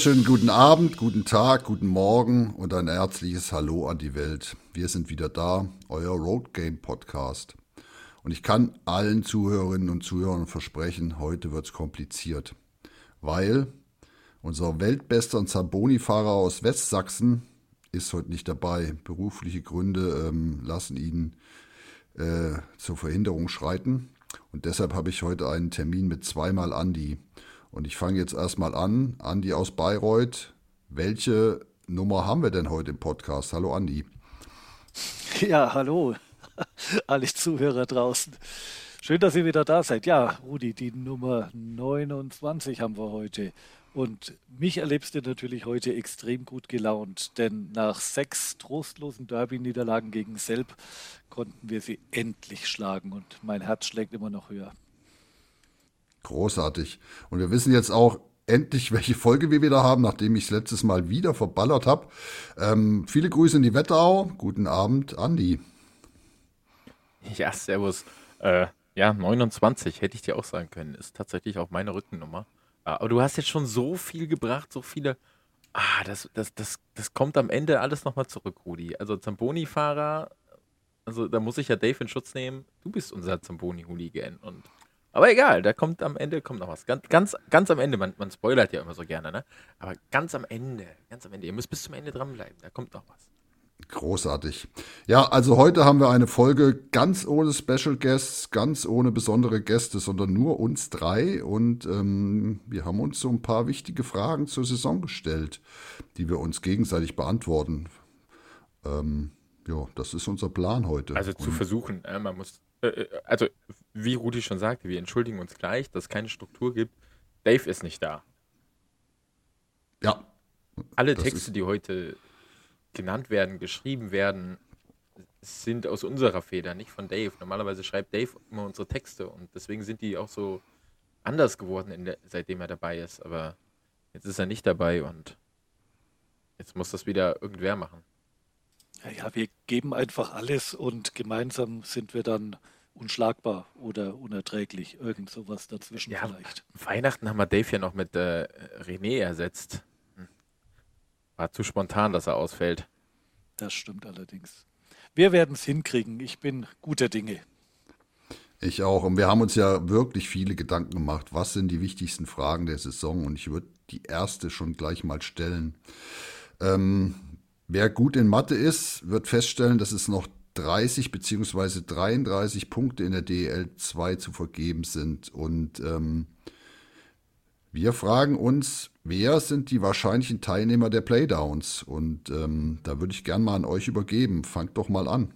wunderschönen guten Abend, guten Tag, guten Morgen und ein herzliches Hallo an die Welt. Wir sind wieder da, euer Road Game Podcast. Und ich kann allen Zuhörerinnen und Zuhörern versprechen, heute wird es kompliziert. Weil unser weltbester Zamboni-Fahrer aus Westsachsen ist heute nicht dabei. Berufliche Gründe ähm, lassen ihn äh, zur Verhinderung schreiten. Und deshalb habe ich heute einen Termin mit zweimal Andi. Und ich fange jetzt erstmal an. Andi aus Bayreuth. Welche Nummer haben wir denn heute im Podcast? Hallo Andi. Ja, hallo. Alle Zuhörer draußen. Schön, dass ihr wieder da seid. Ja, Rudi, die Nummer 29 haben wir heute. Und mich erlebst du natürlich heute extrem gut gelaunt, denn nach sechs trostlosen Derby-Niederlagen gegen Selb konnten wir sie endlich schlagen und mein Herz schlägt immer noch höher. Großartig. Und wir wissen jetzt auch endlich, welche Folge wir wieder haben, nachdem ich es letztes Mal wieder verballert habe. Ähm, viele Grüße in die Wetterau. Guten Abend, Andi. Ja, servus. Äh, ja, 29 hätte ich dir auch sagen können. Ist tatsächlich auch meine Rückennummer. Ah, aber du hast jetzt schon so viel gebracht, so viele. Ah, das, das, das, das kommt am Ende alles nochmal zurück, Rudi. Also Zamboni-Fahrer, also da muss ich ja Dave in Schutz nehmen. Du bist unser Zamboni-Hooligan. Und aber egal, da kommt am Ende kommt noch was. Ganz, ganz, ganz am Ende, man, man spoilert ja immer so gerne, ne? Aber ganz am Ende, ganz am Ende, ihr müsst bis zum Ende dranbleiben, da kommt noch was. Großartig. Ja, also heute haben wir eine Folge ganz ohne Special Guests, ganz ohne besondere Gäste, sondern nur uns drei. Und ähm, wir haben uns so ein paar wichtige Fragen zur Saison gestellt, die wir uns gegenseitig beantworten. Ähm, ja, das ist unser Plan heute. Also zu Und versuchen, äh, man muss, äh, äh, also wie Rudi schon sagte, wir entschuldigen uns gleich, dass es keine Struktur gibt. Dave ist nicht da. ja, Alle Texte, die heute genannt werden, geschrieben werden, sind aus unserer Feder, nicht von Dave. Normalerweise schreibt Dave immer unsere Texte und deswegen sind die auch so anders geworden, in der, seitdem er dabei ist. Aber jetzt ist er nicht dabei und jetzt muss das wieder irgendwer machen. Ja, wir geben einfach alles und gemeinsam sind wir dann unschlagbar oder unerträglich. Irgend sowas dazwischen Ja, vielleicht. Weihnachten haben wir Dave ja noch mit äh, René ersetzt. Hm. War zu spontan, dass er ausfällt. Das stimmt allerdings. Wir werden es hinkriegen. Ich bin guter Dinge. ich auch. Und wir haben uns ja wirklich viele Gedanken gemacht. Was sind die wichtigsten Fragen der Saison? Und ich würde die erste schon gleich mal stellen. Ähm, wer gut in Mathe ist, wird feststellen, dass es noch 30 beziehungsweise 33 Punkte in der DL 2 zu vergeben sind. Und ähm, wir fragen uns, wer sind die wahrscheinlichen Teilnehmer der Playdowns? Und ähm, da würde ich gern mal an euch übergeben. Fangt doch mal an.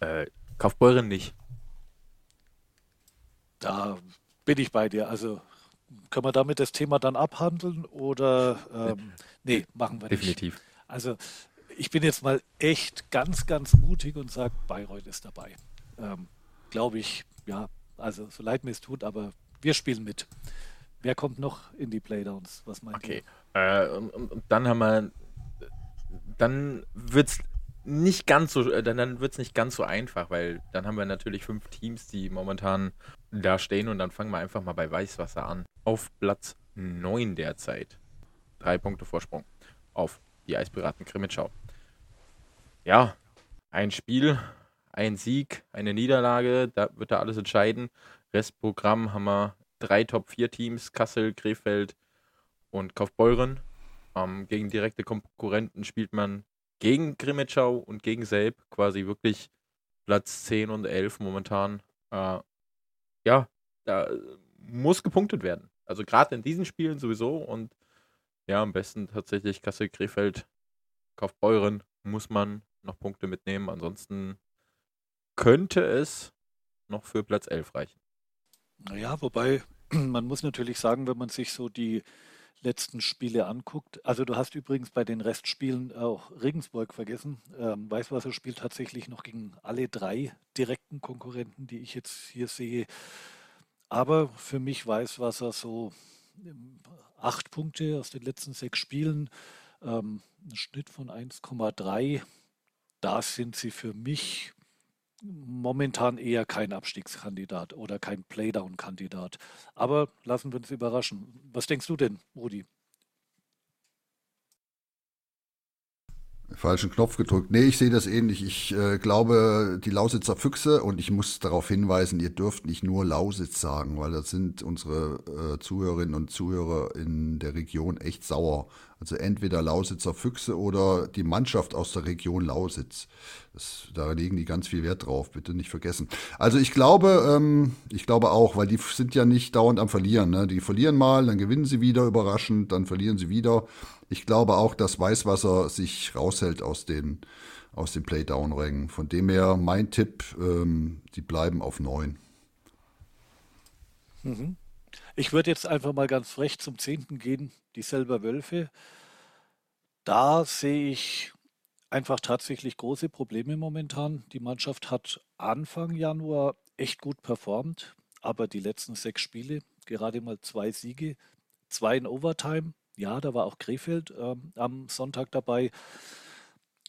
Äh, Kaufbeuren nicht. Da bin ich bei dir. Also können wir damit das Thema dann abhandeln oder ähm, nee, machen wir nicht. Definitiv. Also ich bin jetzt mal echt ganz, ganz mutig und sage, Bayreuth ist dabei. Ähm, Glaube ich, ja, also so leid mir es tut, aber wir spielen mit. Wer kommt noch in die Playdowns? Was meint Okay. Äh, und, und, dann haben wir. Dann wird's nicht ganz so, äh, dann, dann wird's nicht ganz so einfach, weil dann haben wir natürlich fünf Teams, die momentan da stehen und dann fangen wir einfach mal bei Weißwasser an. Auf Platz 9 derzeit. Drei Punkte Vorsprung auf die Eispiraten Krimitschau. Ja, ein Spiel, ein Sieg, eine Niederlage, da wird da alles entscheiden. Restprogramm haben wir drei Top-4-Teams, Kassel, Krefeld und Kaufbeuren. Ähm, gegen direkte Konkurrenten spielt man gegen Grimmitschau und gegen Selb quasi wirklich Platz 10 und 11 momentan. Äh, ja, da muss gepunktet werden. Also gerade in diesen Spielen sowieso und ja, am besten tatsächlich Kassel, Krefeld, Kaufbeuren muss man noch Punkte mitnehmen. Ansonsten könnte es noch für Platz 11 reichen. Naja, wobei man muss natürlich sagen, wenn man sich so die letzten Spiele anguckt, also du hast übrigens bei den Restspielen auch Regensburg vergessen. Ähm, Weißwasser spielt tatsächlich noch gegen alle drei direkten Konkurrenten, die ich jetzt hier sehe. Aber für mich Weißwasser so acht Punkte aus den letzten sechs Spielen, ähm, ein Schnitt von 1,3. Da sind sie für mich momentan eher kein Abstiegskandidat oder kein Playdown-Kandidat. Aber lassen wir uns überraschen. Was denkst du denn, Rudi? Falschen Knopf gedrückt. Nee, ich sehe das ähnlich. Ich äh, glaube, die Lausitzer Füchse, und ich muss darauf hinweisen, ihr dürft nicht nur Lausitz sagen, weil das sind unsere äh, Zuhörerinnen und Zuhörer in der Region echt sauer. Also entweder Lausitzer Füchse oder die Mannschaft aus der Region Lausitz. Das, da legen die ganz viel Wert drauf, bitte nicht vergessen. Also ich glaube, ähm, ich glaube auch, weil die sind ja nicht dauernd am Verlieren. Ne? Die verlieren mal, dann gewinnen sie wieder überraschend, dann verlieren sie wieder ich glaube auch, dass Weißwasser sich raushält aus den, aus den Playdown-Rängen. Von dem her mein Tipp, ähm, die bleiben auf 9. Mhm. Ich würde jetzt einfach mal ganz frech zum 10. gehen, die selber Wölfe. Da sehe ich einfach tatsächlich große Probleme momentan. Die Mannschaft hat Anfang Januar echt gut performt, aber die letzten sechs Spiele, gerade mal zwei Siege, zwei in Overtime, ja, da war auch Krefeld ähm, am Sonntag dabei,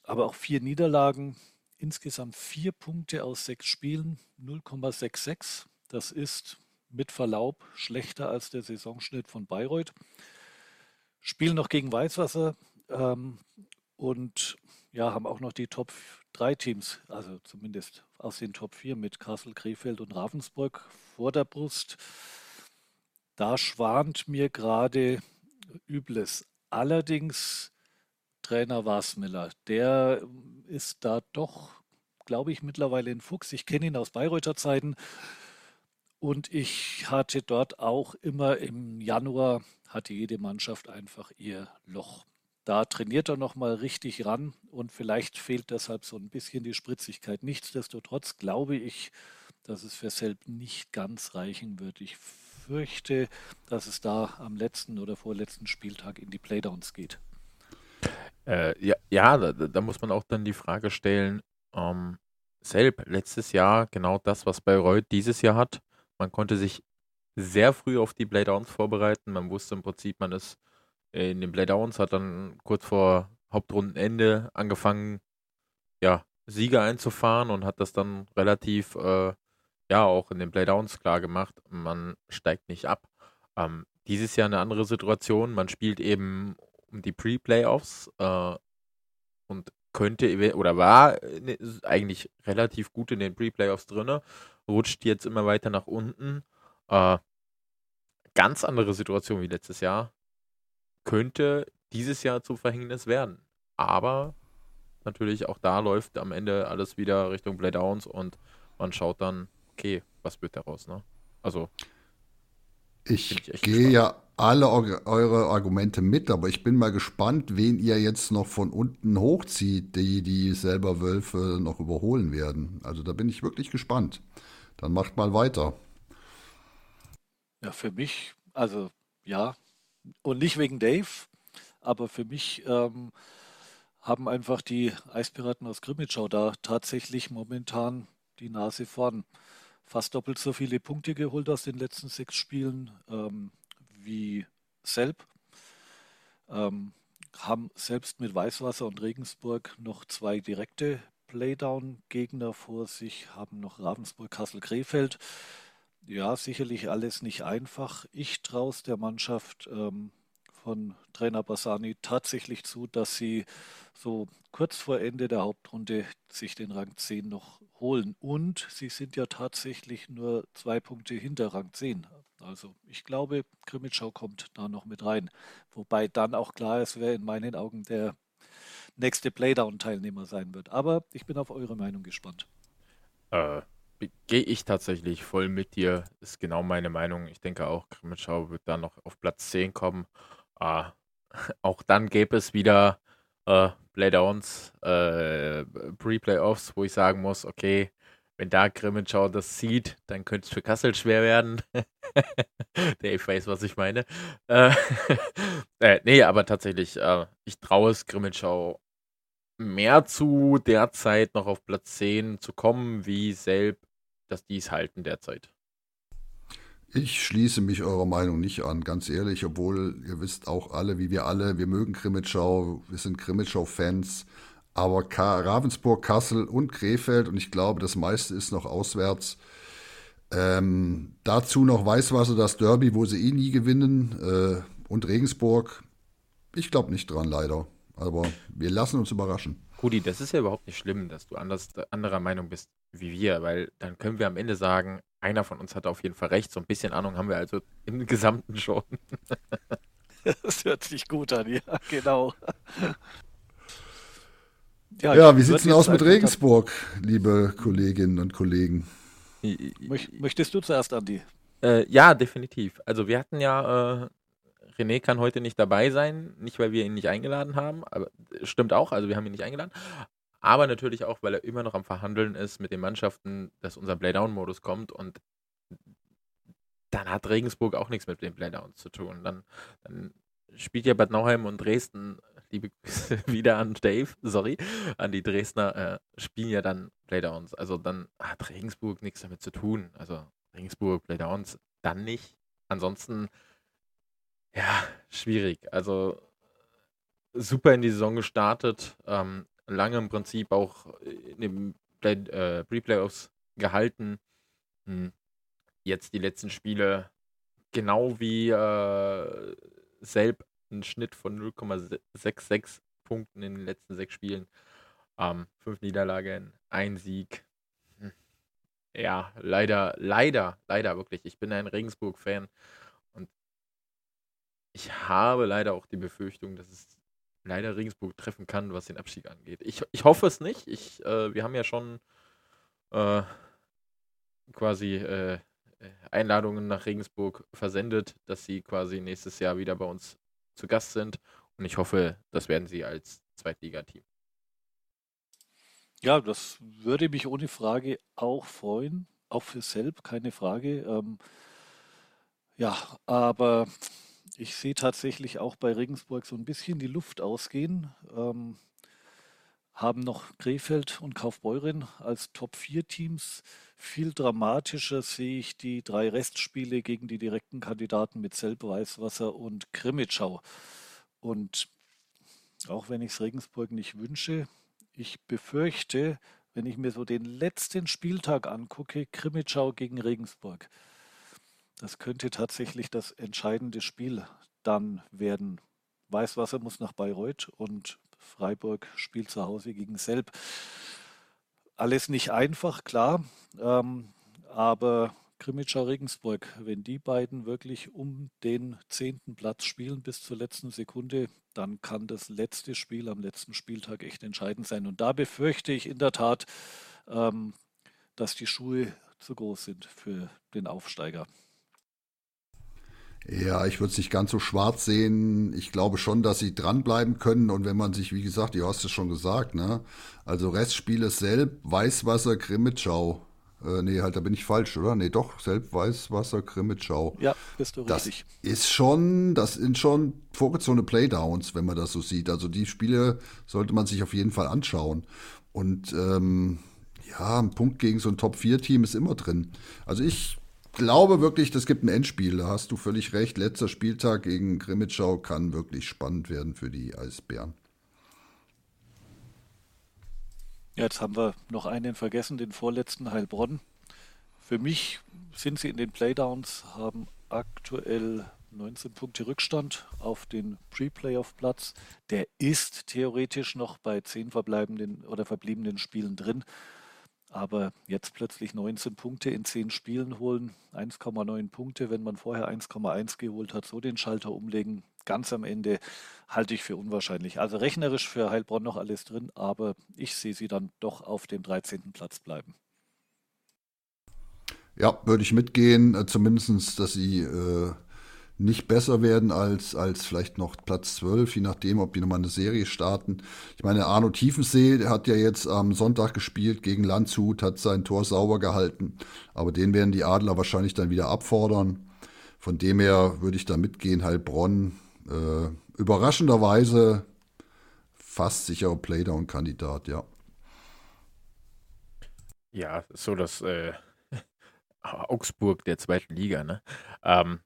aber auch vier Niederlagen. Insgesamt vier Punkte aus sechs Spielen, 0,66. Das ist mit Verlaub schlechter als der Saisonschnitt von Bayreuth. Spielen noch gegen Weißwasser ähm, und ja, haben auch noch die Top 3 Teams, also zumindest aus den Top 4 mit Kassel, Krefeld und Ravensburg vor der Brust. Da schwant mir gerade Übles. Allerdings Trainer Wasmiller, der ist da doch, glaube ich, mittlerweile ein Fuchs. Ich kenne ihn aus Bayreuther Zeiten und ich hatte dort auch immer im Januar, hatte jede Mannschaft einfach ihr Loch. Da trainiert er nochmal richtig ran und vielleicht fehlt deshalb so ein bisschen die Spritzigkeit. Nichtsdestotrotz glaube ich, dass es für Selb nicht ganz reichen wird. Ich fürchte, dass es da am letzten oder vorletzten Spieltag in die Playdowns geht. Äh, ja, ja da, da, muss man auch dann die Frage stellen, ähm, Selb, letztes Jahr genau das, was Bayreuth dieses Jahr hat. Man konnte sich sehr früh auf die Playdowns vorbereiten. Man wusste im Prinzip, man ist in den Playdowns, hat dann kurz vor Hauptrundenende angefangen, ja, Sieger einzufahren und hat das dann relativ äh, ja auch in den Playdowns klar gemacht, man steigt nicht ab. Ähm, dieses Jahr eine andere Situation. Man spielt eben um die Pre-Playoffs äh, und könnte oder war ne, eigentlich relativ gut in den Pre-Playoffs drin, rutscht jetzt immer weiter nach unten. Äh, ganz andere Situation wie letztes Jahr. Könnte dieses Jahr zu Verhängnis werden. Aber natürlich auch da läuft am Ende alles wieder Richtung Playdowns und man schaut dann, okay, was wird daraus, ne? Also. Ich, ich gehe ja alle eure Argumente mit, aber ich bin mal gespannt, wen ihr jetzt noch von unten hochzieht, die die selber Wölfe noch überholen werden. Also da bin ich wirklich gespannt. Dann macht mal weiter. Ja, für mich, also ja, und nicht wegen Dave, aber für mich ähm, haben einfach die Eispiraten aus Grimmitschau da tatsächlich momentan die Nase vorn fast doppelt so viele Punkte geholt aus den letzten sechs Spielen ähm, wie Selb. Ähm, haben selbst mit Weißwasser und Regensburg noch zwei direkte Playdown-Gegner vor sich, haben noch Ravensburg, Kassel, Krefeld. Ja, sicherlich alles nicht einfach. Ich traue es der Mannschaft ähm, von Trainer Bassani tatsächlich zu, dass sie so kurz vor Ende der Hauptrunde sich den Rang 10 noch holen. Und sie sind ja tatsächlich nur zwei Punkte hinter Rang 10. Also ich glaube, Grimmitschau kommt da noch mit rein. Wobei dann auch klar ist, wer in meinen Augen der nächste Playdown-Teilnehmer sein wird. Aber ich bin auf eure Meinung gespannt. Äh, Gehe ich tatsächlich voll mit dir. Ist genau meine Meinung. Ich denke auch, Grimmitschau wird da noch auf Platz 10 kommen. Äh, auch dann gäbe es wieder äh, Playdowns, äh, Pre-Playoffs, wo ich sagen muss, okay, wenn da Grimmenschau das sieht, dann könnte es für Kassel schwer werden. Dave weiß, was ich meine. Äh, äh, nee, aber tatsächlich, äh, ich traue es Grimmenschau mehr zu, derzeit noch auf Platz 10 zu kommen, wie selbst, dass die es halten derzeit. Ich schließe mich eurer Meinung nicht an, ganz ehrlich, obwohl ihr wisst auch alle, wie wir alle, wir mögen Krimitschau, wir sind Krimitschau-Fans, aber Ka Ravensburg, Kassel und Krefeld und ich glaube, das meiste ist noch auswärts. Ähm, dazu noch Weißwasser, das Derby, wo sie eh nie gewinnen äh, und Regensburg. Ich glaube nicht dran, leider. Aber wir lassen uns überraschen. Rudi, das ist ja überhaupt nicht schlimm, dass du anders, anderer Meinung bist wie wir, weil dann können wir am Ende sagen, einer von uns hat auf jeden Fall recht. So ein bisschen Ahnung haben wir also im Gesamten schon. das hört sich gut an, ja, genau. Ja, ja wie sieht es denn aus mit Regensburg, liebe Kolleginnen und Kollegen? Möchtest du zuerst, Andi? Äh, ja, definitiv. Also wir hatten ja, äh, René kann heute nicht dabei sein, nicht weil wir ihn nicht eingeladen haben, aber stimmt auch, also wir haben ihn nicht eingeladen. Aber natürlich auch, weil er immer noch am Verhandeln ist mit den Mannschaften, dass unser Playdown-Modus kommt und dann hat Regensburg auch nichts mit den Playdowns zu tun. Dann, dann spielt ja Bad Nauheim und Dresden, liebe Grüße wieder an Dave, sorry, an die Dresdner, äh, spielen ja dann Playdowns. Also dann hat Regensburg nichts damit zu tun. Also Regensburg, Playdowns, dann nicht. Ansonsten, ja, schwierig. Also super in die Saison gestartet, ähm, lange im Prinzip auch in den Play, äh, Pre-Playoffs gehalten. Hm. Jetzt die letzten Spiele genau wie äh, Selb einen Schnitt von 0,66 Punkten in den letzten sechs Spielen. Ähm, fünf Niederlagen, ein Sieg. Hm. Ja, leider, leider, leider wirklich. Ich bin ein Regensburg-Fan und ich habe leider auch die Befürchtung, dass es leider Regensburg treffen kann, was den Abstieg angeht. Ich, ich hoffe es nicht. Ich, äh, wir haben ja schon äh, quasi äh, Einladungen nach Regensburg versendet, dass sie quasi nächstes Jahr wieder bei uns zu Gast sind. Und ich hoffe, das werden sie als Zweitligateam. Ja, das würde mich ohne Frage auch freuen. Auch für Selb, keine Frage. Ähm, ja, aber ich sehe tatsächlich auch bei Regensburg so ein bisschen die Luft ausgehen. Ähm, haben noch Krefeld und Kaufbeuren als Top-4-Teams. Viel dramatischer sehe ich die drei Restspiele gegen die direkten Kandidaten mit Selb, Weißwasser und Krimitschau. Und auch wenn ich es Regensburg nicht wünsche, ich befürchte, wenn ich mir so den letzten Spieltag angucke, Krimitschau gegen Regensburg, das könnte tatsächlich das entscheidende Spiel dann werden. Weißwasser muss nach Bayreuth und Freiburg spielt zu Hause gegen Selb. Alles nicht einfach, klar, ähm, aber Krimitschau Regensburg, wenn die beiden wirklich um den zehnten Platz spielen bis zur letzten Sekunde, dann kann das letzte Spiel am letzten Spieltag echt entscheidend sein. Und da befürchte ich in der Tat, ähm, dass die Schuhe zu groß sind für den Aufsteiger. Ja, ich würde es nicht ganz so schwarz sehen. Ich glaube schon, dass sie dranbleiben können. Und wenn man sich, wie gesagt, du hast es schon gesagt, ne? Also Restspiele Selb, Weißwasser, Krimitschau. Äh, nee, halt, da bin ich falsch, oder? Nee, doch, Selb, Weißwasser, Krimitschau. Ja, bist du das richtig. Ist schon, das sind schon vorgezogene Playdowns, wenn man das so sieht. Also die Spiele sollte man sich auf jeden Fall anschauen. Und ähm, ja, ein Punkt gegen so ein Top-4-Team ist immer drin. Also ich glaube wirklich, das gibt ein Endspiel. Da hast du völlig recht. Letzter Spieltag gegen Grimmitschau kann wirklich spannend werden für die Eisbären. Jetzt haben wir noch einen vergessen, den vorletzten Heilbronn. Für mich sind sie in den Playdowns, haben aktuell 19 Punkte Rückstand auf den Pre-Playoff-Platz. Der ist theoretisch noch bei 10 verbleibenden oder verbliebenen Spielen drin. Aber jetzt plötzlich 19 Punkte in 10 Spielen holen, 1,9 Punkte, wenn man vorher 1,1 geholt hat, so den Schalter umlegen, ganz am Ende halte ich für unwahrscheinlich. Also rechnerisch für Heilbronn noch alles drin, aber ich sehe sie dann doch auf dem 13. Platz bleiben. Ja, würde ich mitgehen, äh, zumindest, dass sie äh, nicht besser werden als, als vielleicht noch Platz 12, je nachdem, ob die nochmal eine Serie starten. Ich meine, Arno Tiefensee, der hat ja jetzt am Sonntag gespielt gegen Landshut, hat sein Tor sauber gehalten. Aber den werden die Adler wahrscheinlich dann wieder abfordern. Von dem her würde ich da mitgehen, Heilbronn. Äh, überraschenderweise fast sicherer Playdown-Kandidat, ja. Ja, so das äh, Augsburg der zweiten Liga, ne? Ähm,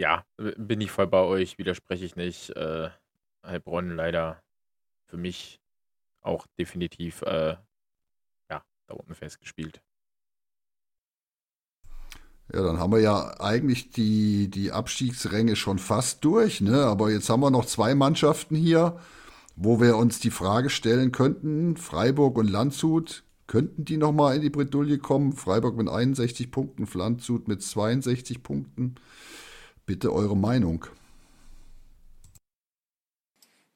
ja, bin ich voll bei euch, widerspreche ich nicht. Äh, Heilbronn leider für mich auch definitiv äh, ja, da unten festgespielt. Ja, dann haben wir ja eigentlich die, die Abstiegsränge schon fast durch, ne? Aber jetzt haben wir noch zwei Mannschaften hier, wo wir uns die Frage stellen könnten, Freiburg und Landshut, könnten die nochmal in die Bredouille kommen? Freiburg mit 61 Punkten, Landshut mit 62 Punkten. Bitte eure Meinung.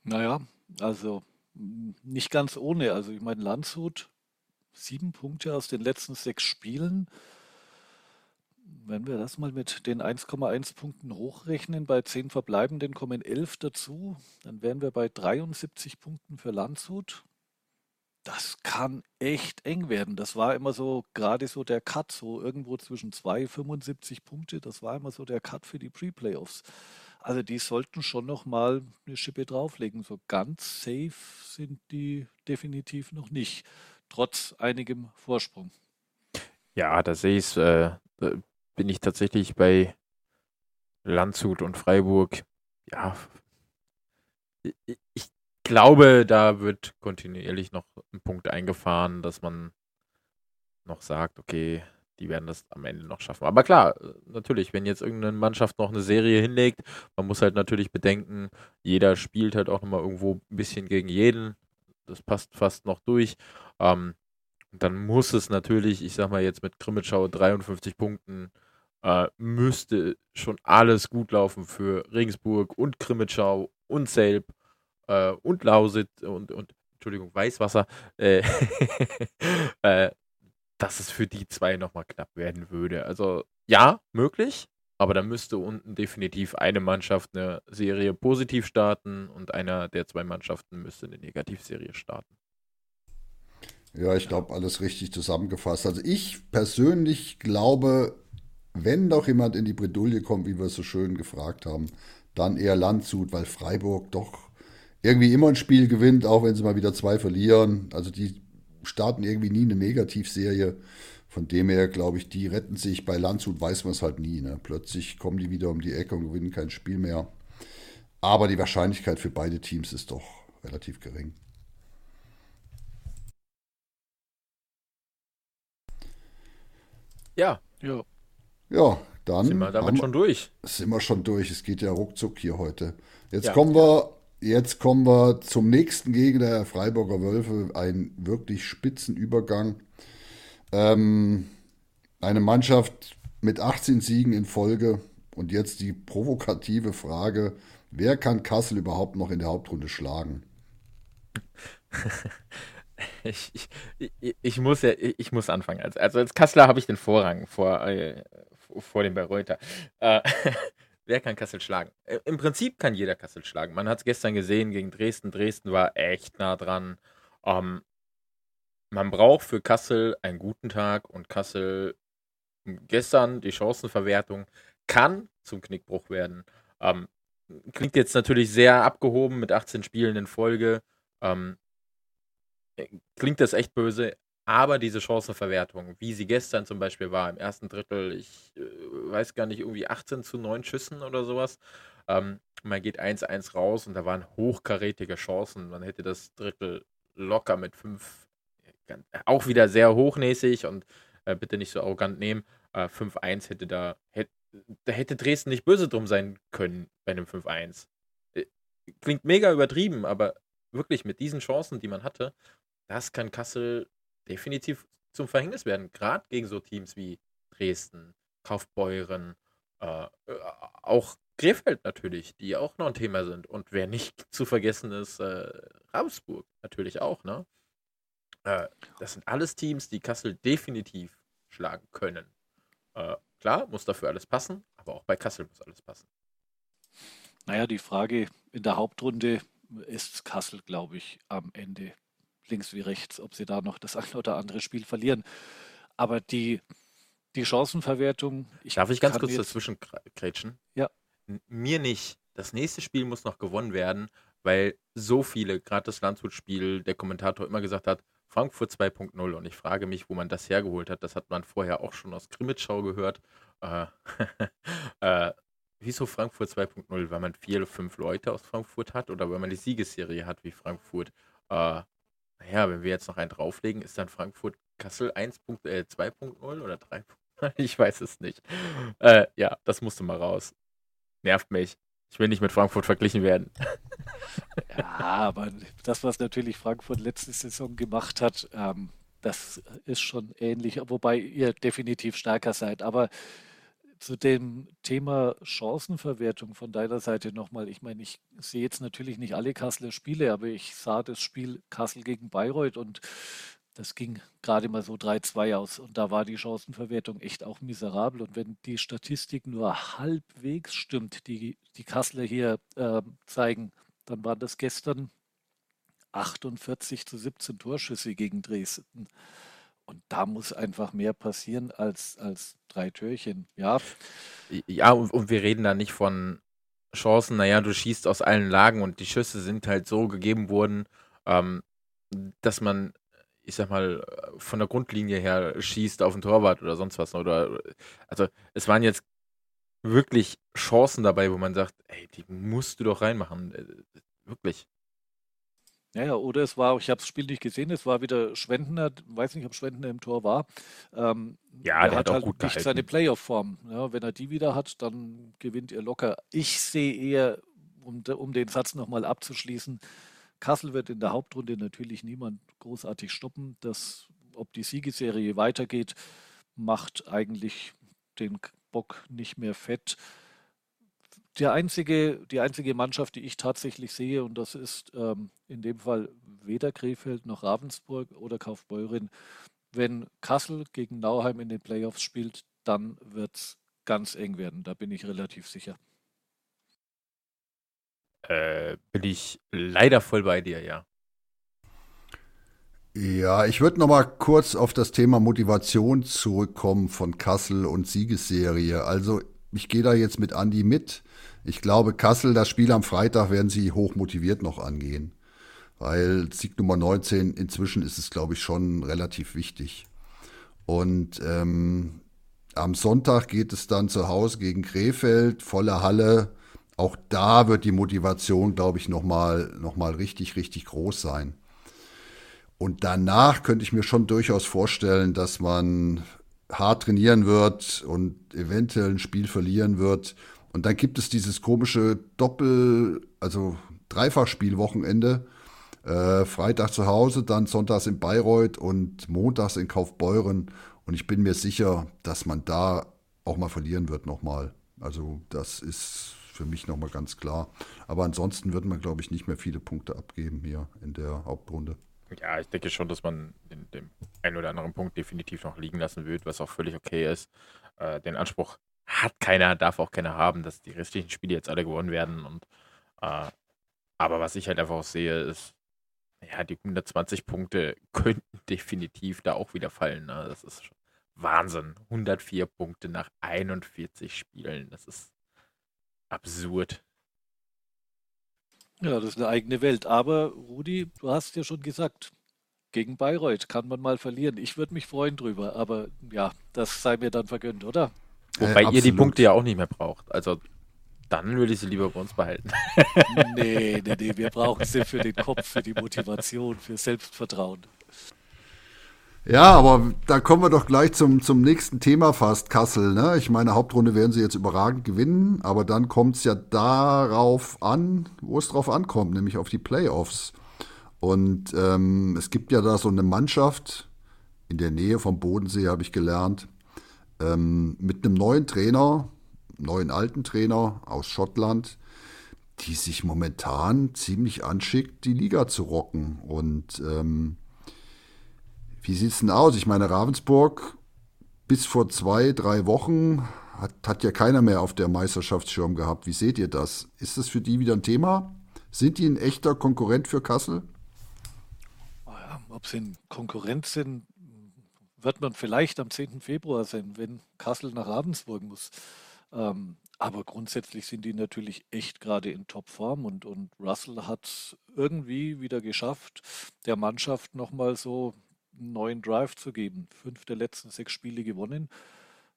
Naja, also nicht ganz ohne. Also ich meine, Landshut, sieben Punkte aus den letzten sechs Spielen. Wenn wir das mal mit den 1,1 Punkten hochrechnen, bei zehn Verbleibenden kommen elf dazu, dann wären wir bei 73 Punkten für Landshut. Das kann echt eng werden. Das war immer so, gerade so der Cut, so irgendwo zwischen 2, 75 Punkte. Das war immer so der Cut für die Pre-Playoffs. Also die sollten schon noch mal eine Schippe drauflegen. So ganz safe sind die definitiv noch nicht, trotz einigem Vorsprung. Ja, da sehe ich äh, bin ich tatsächlich bei Landshut und Freiburg. Ja, ich glaube, da wird kontinuierlich noch ein Punkt eingefahren, dass man noch sagt, okay, die werden das am Ende noch schaffen. Aber klar, natürlich, wenn jetzt irgendeine Mannschaft noch eine Serie hinlegt, man muss halt natürlich bedenken, jeder spielt halt auch nochmal irgendwo ein bisschen gegen jeden. Das passt fast noch durch. Ähm, dann muss es natürlich, ich sag mal jetzt mit Grimmitschau 53 Punkten, äh, müsste schon alles gut laufen für Regensburg und Grimmitschau und Selb äh, und Lausitz und, und Entschuldigung, Weißwasser. Äh, äh dass es für die zwei nochmal knapp werden würde. Also ja, möglich, aber da müsste unten definitiv eine Mannschaft eine Serie positiv starten und einer der zwei Mannschaften müsste eine Negativserie starten. Ja, ich glaube, alles richtig zusammengefasst. Also ich persönlich glaube, wenn doch jemand in die Bredouille kommt, wie wir es so schön gefragt haben, dann eher Landshut, weil Freiburg doch irgendwie immer ein Spiel gewinnt, auch wenn sie mal wieder zwei verlieren. Also die starten irgendwie nie eine Negativserie. Von dem her glaube ich, die retten sich. Bei Landshut weiß man es halt nie. Ne? Plötzlich kommen die wieder um die Ecke und gewinnen kein Spiel mehr. Aber die Wahrscheinlichkeit für beide Teams ist doch relativ gering. Ja. Ja. Ja, dann. Sind wir damit schon durch? Sind wir schon durch. Es geht ja ruckzuck hier heute. Jetzt ja, kommen wir Jetzt kommen wir zum nächsten Gegner der Freiburger Wölfe. Ein wirklich spitzen Übergang. Ähm, eine Mannschaft mit 18 Siegen in Folge. Und jetzt die provokative Frage: Wer kann Kassel überhaupt noch in der Hauptrunde schlagen? Ich, ich, ich, muss ja, ich muss anfangen. Also, als Kasseler habe ich den Vorrang vor, äh, vor dem Bayreuther. Äh, Wer kann Kassel schlagen? Äh, Im Prinzip kann jeder Kassel schlagen. Man hat es gestern gesehen gegen Dresden. Dresden war echt nah dran. Ähm, man braucht für Kassel einen guten Tag und Kassel gestern die Chancenverwertung kann zum Knickbruch werden. Ähm, klingt jetzt natürlich sehr abgehoben mit 18 Spielen in Folge. Ähm, äh, klingt das echt böse, aber diese Chancenverwertung, wie sie gestern zum Beispiel war, im ersten Drittel, ich äh, weiß gar nicht, irgendwie 18 zu 9 Schüssen oder sowas. Ähm, man geht 1-1 raus und da waren hochkarätige Chancen. Man hätte das Drittel locker mit 5, äh, auch wieder sehr hochnäsig und äh, bitte nicht so arrogant nehmen. Äh, 5-1 hätte da, hätte, da hätte Dresden nicht böse drum sein können bei einem 5-1. Äh, klingt mega übertrieben, aber wirklich mit diesen Chancen, die man hatte, das kann Kassel definitiv zum Verhängnis werden, gerade gegen so Teams wie Dresden, Kaufbeuren, äh, äh, auch Krefeld natürlich, die auch noch ein Thema sind. Und wer nicht zu vergessen ist, äh, Ravensburg natürlich auch, ne? Äh, das sind alles Teams, die Kassel definitiv schlagen können. Äh, klar, muss dafür alles passen, aber auch bei Kassel muss alles passen. Naja, die Frage in der Hauptrunde ist Kassel, glaube ich, am Ende links wie rechts, ob sie da noch das ein oder andere Spiel verlieren. Aber die, die Chancenverwertung. Ich Darf ich ganz kurz dazwischen krätschen? Ja. Mir nicht. Das nächste Spiel muss noch gewonnen werden, weil so viele, gerade das Landshut-Spiel, der Kommentator immer gesagt hat, Frankfurt 2.0. Und ich frage mich, wo man das hergeholt hat. Das hat man vorher auch schon aus Grimmitschau gehört. Äh, äh, wieso Frankfurt 2.0? Weil man vier oder fünf Leute aus Frankfurt hat oder weil man die Siegesserie hat wie Frankfurt? Äh, naja, wenn wir jetzt noch einen drauflegen, ist dann Frankfurt Kassel 1.2.0 äh, oder 3.0? Ich weiß es nicht. Äh, ja, das musste mal raus. Nervt mich. Ich will nicht mit Frankfurt verglichen werden. Ja, aber das, was natürlich Frankfurt letzte Saison gemacht hat, ähm, das ist schon ähnlich, wobei ihr definitiv stärker seid. Aber zu dem Thema Chancenverwertung von deiner Seite nochmal. Ich meine, ich sehe jetzt natürlich nicht alle Kasseler Spiele, aber ich sah das Spiel Kassel gegen Bayreuth und das ging gerade mal so 3-2 aus. Und da war die Chancenverwertung echt auch miserabel. Und wenn die Statistik nur halbwegs stimmt, die die Kasseler hier äh, zeigen, dann waren das gestern 48 zu 17 Torschüsse gegen Dresden. Und da muss einfach mehr passieren als, als drei Türchen. Ja. Ja, und, und wir reden da nicht von Chancen, naja, du schießt aus allen Lagen und die Schüsse sind halt so gegeben worden, ähm, dass man, ich sag mal, von der Grundlinie her schießt auf den Torwart oder sonst was. Oder also es waren jetzt wirklich Chancen dabei, wo man sagt, ey, die musst du doch reinmachen. Äh, wirklich. Ja, ja, oder es war, ich habe das Spiel nicht gesehen, es war wieder Schwendener, weiß nicht, ob Schwendener im Tor war. Ähm, ja, der hat, auch halt nicht seine Playoff-Form. Ja, wenn er die wieder hat, dann gewinnt er locker. Ich sehe eher, um, um den Satz nochmal abzuschließen, Kassel wird in der Hauptrunde natürlich niemand großartig stoppen. Das, ob die Siegeserie weitergeht, macht eigentlich den Bock nicht mehr fett der einzige, die einzige Mannschaft, die ich tatsächlich sehe, und das ist ähm, in dem Fall weder Krefeld noch Ravensburg oder Kaufbeuren, wenn Kassel gegen Nauheim in den Playoffs spielt, dann wird es ganz eng werden. Da bin ich relativ sicher. Äh, bin ich leider voll bei dir, ja. Ja, ich würde noch mal kurz auf das Thema Motivation zurückkommen von Kassel und Siegesserie. Also ich gehe da jetzt mit Andi mit. Ich glaube, Kassel, das Spiel am Freitag werden sie hoch motiviert noch angehen. Weil Sieg Nummer 19, inzwischen ist es, glaube ich, schon relativ wichtig. Und ähm, am Sonntag geht es dann zu Hause gegen Krefeld, volle Halle. Auch da wird die Motivation, glaube ich, nochmal noch mal richtig, richtig groß sein. Und danach könnte ich mir schon durchaus vorstellen, dass man hart trainieren wird und eventuell ein Spiel verlieren wird und dann gibt es dieses komische Doppel, also Dreifachspielwochenende. Äh, Freitag zu Hause, dann sonntags in Bayreuth und montags in Kaufbeuren. Und ich bin mir sicher, dass man da auch mal verlieren wird nochmal. Also das ist für mich nochmal ganz klar. Aber ansonsten wird man, glaube ich, nicht mehr viele Punkte abgeben hier in der Hauptrunde. Ja, ich denke schon, dass man den, den einen oder anderen Punkt definitiv noch liegen lassen wird, was auch völlig okay ist. Äh, den Anspruch hat keiner, darf auch keiner haben, dass die restlichen Spiele jetzt alle gewonnen werden. Und, äh, aber was ich halt einfach auch sehe, ist, ja, die 120 Punkte könnten definitiv da auch wieder fallen. Ne? Das ist Wahnsinn. 104 Punkte nach 41 Spielen. Das ist absurd. Ja, das ist eine eigene Welt. Aber Rudi, du hast ja schon gesagt, gegen Bayreuth kann man mal verlieren. Ich würde mich freuen drüber, aber ja, das sei mir dann vergönnt, oder? Wobei äh, ihr die Punkte ja auch nicht mehr braucht. Also dann würde ich sie lieber bei uns behalten. nee, nee, nee, wir brauchen sie für den Kopf, für die Motivation, für Selbstvertrauen. Ja, aber da kommen wir doch gleich zum, zum nächsten Thema fast, Kassel. Ne? Ich meine, Hauptrunde werden sie jetzt überragend gewinnen, aber dann kommt es ja darauf an, wo es drauf ankommt, nämlich auf die Playoffs. Und ähm, es gibt ja da so eine Mannschaft in der Nähe vom Bodensee, habe ich gelernt, ähm, mit einem neuen Trainer, neuen alten Trainer aus Schottland, die sich momentan ziemlich anschickt, die Liga zu rocken. Und ähm, wie sieht es denn aus? Ich meine, Ravensburg bis vor zwei, drei Wochen hat, hat ja keiner mehr auf der Meisterschaftsschirm gehabt. Wie seht ihr das? Ist das für die wieder ein Thema? Sind die ein echter Konkurrent für Kassel? Ob sie ein Konkurrent sind, wird man vielleicht am 10. Februar sehen, wenn Kassel nach Ravensburg muss. Ähm, aber grundsätzlich sind die natürlich echt gerade in Topform und, und Russell hat irgendwie wieder geschafft, der Mannschaft nochmal so einen neuen Drive zu geben. Fünf der letzten sechs Spiele gewonnen.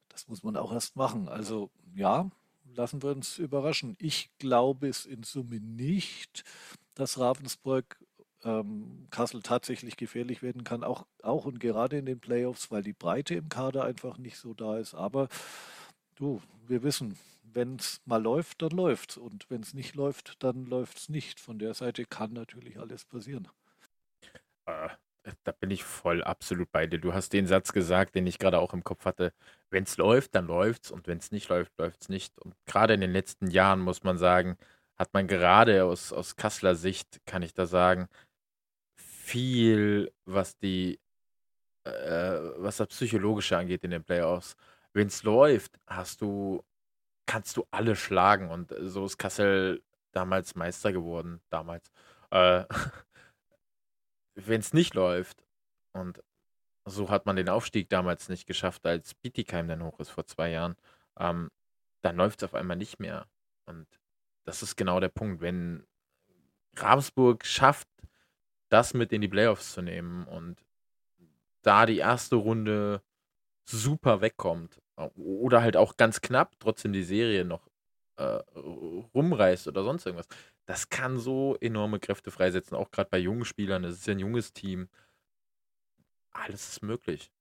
Das muss man auch erst machen. Also ja, lassen wir uns überraschen. Ich glaube es in Summe nicht, dass Ravensburg ähm, Kassel tatsächlich gefährlich werden kann, auch, auch und gerade in den Playoffs, weil die Breite im Kader einfach nicht so da ist. Aber du, wir wissen, wenn es mal läuft, dann läuft's. Und wenn es nicht läuft, dann läuft es nicht. Von der Seite kann natürlich alles passieren. Äh, da bin ich voll absolut bei dir. Du hast den Satz gesagt, den ich gerade auch im Kopf hatte. Wenn es läuft, dann läuft's und wenn es nicht läuft, läuft es nicht. Und gerade in den letzten Jahren muss man sagen, hat man gerade aus, aus Kasseler Sicht, kann ich da sagen, viel, was die, äh, was das Psychologische angeht in den Playoffs. Wenn es läuft, hast du, kannst du alle schlagen und so ist Kassel damals Meister geworden, damals. Äh, wenn es nicht läuft, und so hat man den Aufstieg damals nicht geschafft, als Bietigheim dann hoch ist vor zwei Jahren, ähm, dann läuft es auf einmal nicht mehr. Und das ist genau der Punkt. Wenn Ravensburg schafft, das mit in die Playoffs zu nehmen und da die erste Runde super wegkommt oder halt auch ganz knapp trotzdem die Serie noch äh, rumreißt oder sonst irgendwas, das kann so enorme Kräfte freisetzen, auch gerade bei jungen Spielern. Es ist ja ein junges Team. Alles ist möglich.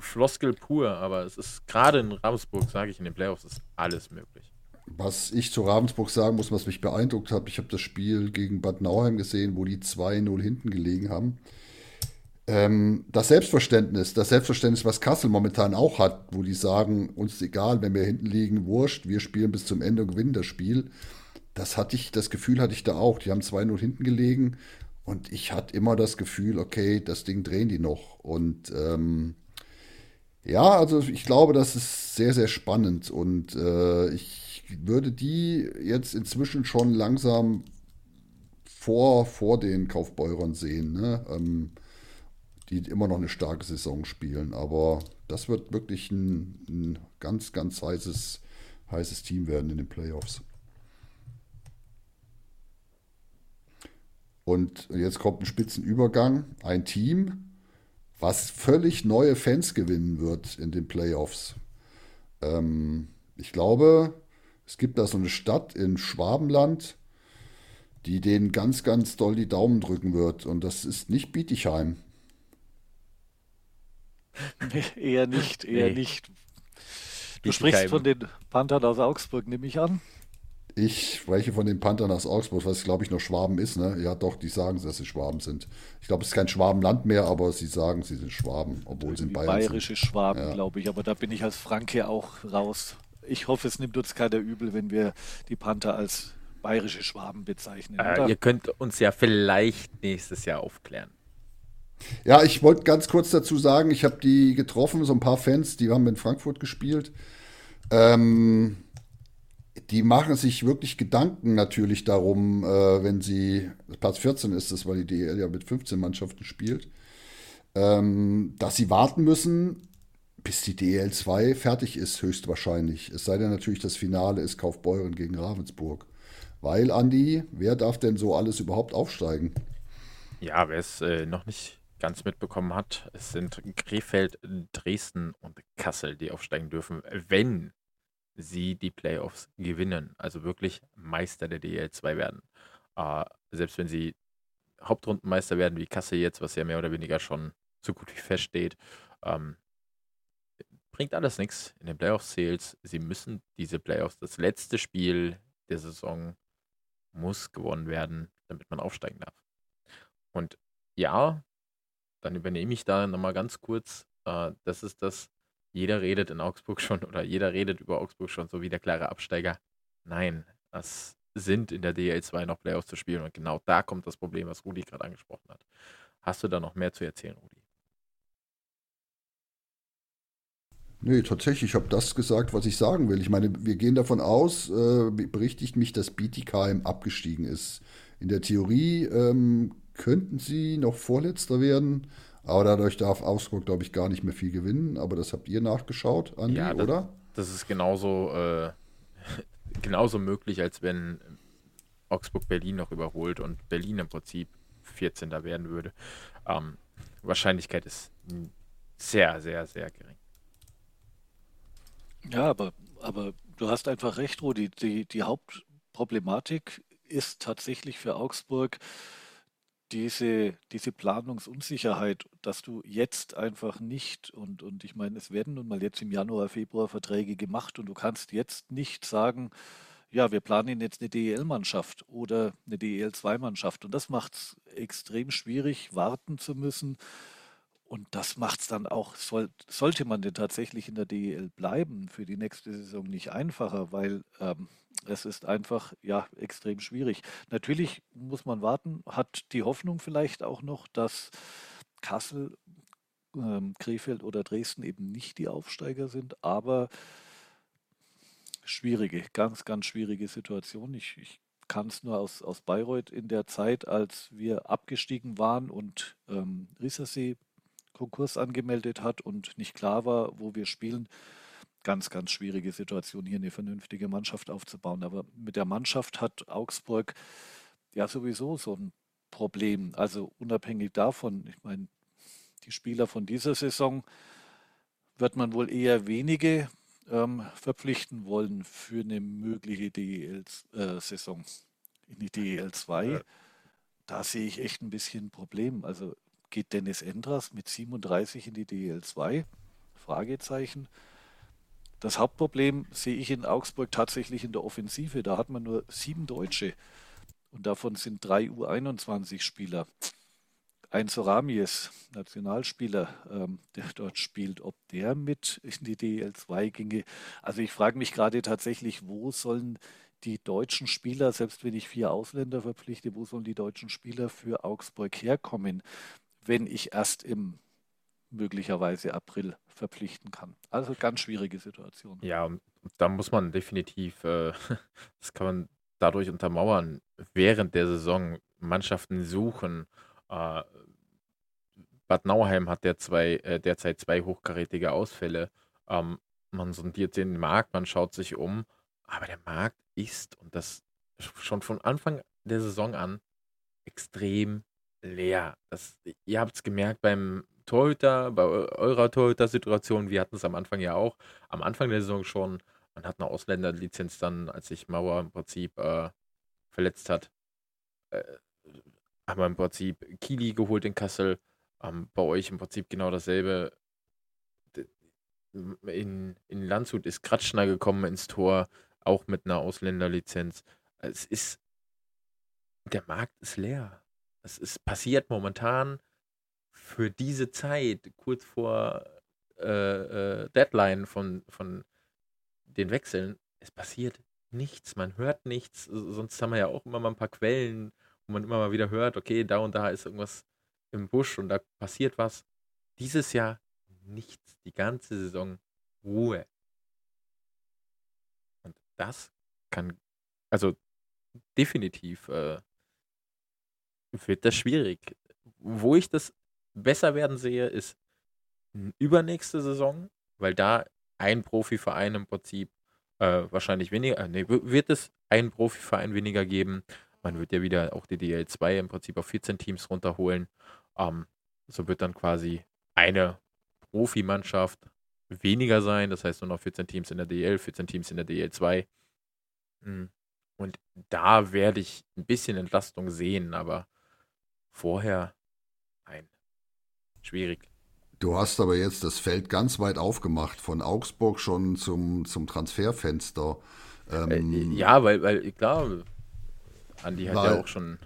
Floskel pur, aber es ist gerade in Ravensburg, sage ich in den Playoffs, ist alles möglich. Was ich zu Ravensburg sagen muss, was mich beeindruckt hat, ich habe das Spiel gegen Bad Nauheim gesehen, wo die 2-0 hinten gelegen haben. Ähm, das Selbstverständnis, das Selbstverständnis, was Kassel momentan auch hat, wo die sagen, uns ist egal, wenn wir hinten liegen, wurscht, wir spielen bis zum Ende und gewinnen das Spiel das hatte ich, das Gefühl hatte ich da auch. Die haben 2-0 hinten gelegen und ich hatte immer das Gefühl, okay, das Ding drehen die noch. Und ähm, ja, also ich glaube, das ist sehr, sehr spannend und äh, ich würde die jetzt inzwischen schon langsam vor, vor den Kaufbeurern sehen, ne? ähm, die immer noch eine starke Saison spielen. Aber das wird wirklich ein, ein ganz, ganz heißes, heißes Team werden in den Playoffs. Und jetzt kommt ein Spitzenübergang, ein Team, was völlig neue Fans gewinnen wird in den Playoffs. Ähm, ich glaube, es gibt da so eine Stadt in Schwabenland, die denen ganz, ganz doll die Daumen drücken wird. Und das ist nicht Bietigheim. Nee, eher nicht, eher nee. nicht. Du sprichst von den Panthern aus Augsburg, nehme ich an. Ich spreche von den Panthern aus Augsburg, was glaube ich noch Schwaben ist. Ne? Ja, doch, die sagen, dass sie Schwaben sind. Ich glaube, es ist kein Schwabenland mehr, aber sie sagen, sie sind Schwaben, obwohl sie in Bayern bayerische sind. Schwaben, ja. glaube ich. Aber da bin ich als Franke auch raus. Ich hoffe, es nimmt uns keiner übel, wenn wir die Panther als bayerische Schwaben bezeichnen. Äh, ihr könnt uns ja vielleicht nächstes Jahr aufklären. Ja, ich wollte ganz kurz dazu sagen, ich habe die getroffen, so ein paar Fans, die haben in Frankfurt gespielt. Ähm, die machen sich wirklich Gedanken natürlich darum, äh, wenn sie, Platz 14 ist das, weil die DL ja mit 15 Mannschaften spielt, ähm, dass sie warten müssen, bis die DL 2 fertig ist, höchstwahrscheinlich. Es sei denn natürlich, das Finale ist Kaufbeuren gegen Ravensburg. Weil, Andi, wer darf denn so alles überhaupt aufsteigen? Ja, wer es äh, noch nicht ganz mitbekommen hat, es sind Krefeld, Dresden und Kassel, die aufsteigen dürfen, wenn sie die Playoffs gewinnen, also wirklich Meister der DL2 werden. Äh, selbst wenn sie Hauptrundenmeister werden, wie Kassel jetzt, was ja mehr oder weniger schon so gut wie feststeht, ähm, bringt alles nichts. In den Playoffs zählt Sie müssen diese Playoffs, das letzte Spiel der Saison muss gewonnen werden, damit man aufsteigen darf. Und ja, dann übernehme ich da nochmal ganz kurz. Äh, das ist das, jeder redet in Augsburg schon oder jeder redet über Augsburg schon so wie der klare Absteiger. Nein, das sind in der DL2 noch Playoffs zu spielen und genau da kommt das Problem, was Rudi gerade angesprochen hat. Hast du da noch mehr zu erzählen, Rudi? Nee, tatsächlich, ich habe das gesagt, was ich sagen will. Ich meine, wir gehen davon aus, äh, berichtigt mich, dass BTKM abgestiegen ist. In der Theorie ähm, könnten sie noch Vorletzter werden, aber dadurch darf Augsburg, glaube ich, gar nicht mehr viel gewinnen. Aber das habt ihr nachgeschaut, Andi, ja, das, oder? Das ist genauso, äh, genauso möglich, als wenn Augsburg Berlin noch überholt und Berlin im Prinzip 14. werden würde. Ähm, Wahrscheinlichkeit ist sehr, sehr, sehr gering. Ja, aber, aber du hast einfach recht, Rudi. Die, die Hauptproblematik ist tatsächlich für Augsburg, diese, diese Planungsunsicherheit, dass du jetzt einfach nicht, und, und ich meine, es werden nun mal jetzt im Januar, Februar Verträge gemacht und du kannst jetzt nicht sagen, ja, wir planen jetzt eine DEL-Mannschaft oder eine DEL-2-Mannschaft. Und das macht es extrem schwierig, warten zu müssen. Und das macht es dann auch, soll, sollte man denn tatsächlich in der DEL bleiben, für die nächste Saison nicht einfacher, weil ähm, es ist einfach ja extrem schwierig. Natürlich muss man warten, hat die Hoffnung vielleicht auch noch, dass Kassel, ähm, Krefeld oder Dresden eben nicht die Aufsteiger sind, aber schwierige, ganz, ganz schwierige Situation. Ich, ich kann es nur aus, aus Bayreuth in der Zeit, als wir abgestiegen waren und ähm, Rissersee Konkurs angemeldet hat und nicht klar war, wo wir spielen, ganz, ganz schwierige Situation, hier eine vernünftige Mannschaft aufzubauen. Aber mit der Mannschaft hat Augsburg ja sowieso so ein Problem. Also unabhängig davon, ich meine, die Spieler von dieser Saison wird man wohl eher wenige ähm, verpflichten wollen für eine mögliche DEL-Saison äh, in die DEL 2. Ja. Da sehe ich echt ein bisschen ein Problem. Also geht Dennis Endras mit 37 in die DEL 2? Fragezeichen. Das Hauptproblem sehe ich in Augsburg tatsächlich in der Offensive. Da hat man nur sieben Deutsche und davon sind drei U21-Spieler. Ein Soramies, Nationalspieler, ähm, der dort spielt, ob der mit in die DL2 ginge. Also ich frage mich gerade tatsächlich, wo sollen die deutschen Spieler, selbst wenn ich vier Ausländer verpflichte, wo sollen die deutschen Spieler für Augsburg herkommen, wenn ich erst im möglicherweise April verpflichten kann. Also ganz schwierige Situation. Ja, da muss man definitiv, äh, das kann man dadurch untermauern, während der Saison Mannschaften suchen. Äh, Bad Nauheim hat der zwei, äh, derzeit zwei hochkarätige Ausfälle. Ähm, man sondiert den Markt, man schaut sich um, aber der Markt ist, und das schon von Anfang der Saison an, extrem leer. Das, ihr habt es gemerkt beim Torhüter, bei eurer Torhüter-Situation, wir hatten es am Anfang ja auch, am Anfang der Saison schon, man hat eine Ausländerlizenz dann, als sich Mauer im Prinzip äh, verletzt hat, äh, haben wir im Prinzip Kili geholt in Kassel, ähm, bei euch im Prinzip genau dasselbe. In, in Landshut ist Kratschner gekommen ins Tor, auch mit einer Ausländerlizenz. Es ist, der Markt ist leer. Es ist passiert momentan für diese Zeit, kurz vor äh, äh, Deadline von, von den Wechseln, es passiert nichts. Man hört nichts. Sonst haben wir ja auch immer mal ein paar Quellen, wo man immer mal wieder hört, okay, da und da ist irgendwas im Busch und da passiert was. Dieses Jahr nichts. Die ganze Saison Ruhe. Und das kann, also definitiv äh, wird das schwierig. Wo ich das besser werden sehe, ist übernächste Saison, weil da ein Profiverein im Prinzip äh, wahrscheinlich weniger, äh, nee, wird es einen Profiverein weniger geben. Man wird ja wieder auch die DL2 im Prinzip auf 14 Teams runterholen. Ähm, so wird dann quasi eine Profimannschaft weniger sein. Das heißt nur noch 14 Teams in der DL, 14 Teams in der DL2. Hm. Und da werde ich ein bisschen Entlastung sehen, aber vorher ein. Schwierig. Du hast aber jetzt das Feld ganz weit aufgemacht, von Augsburg schon zum, zum Transferfenster. Ähm, äh, ja, weil, weil, klar, Andi hat ja auch schon.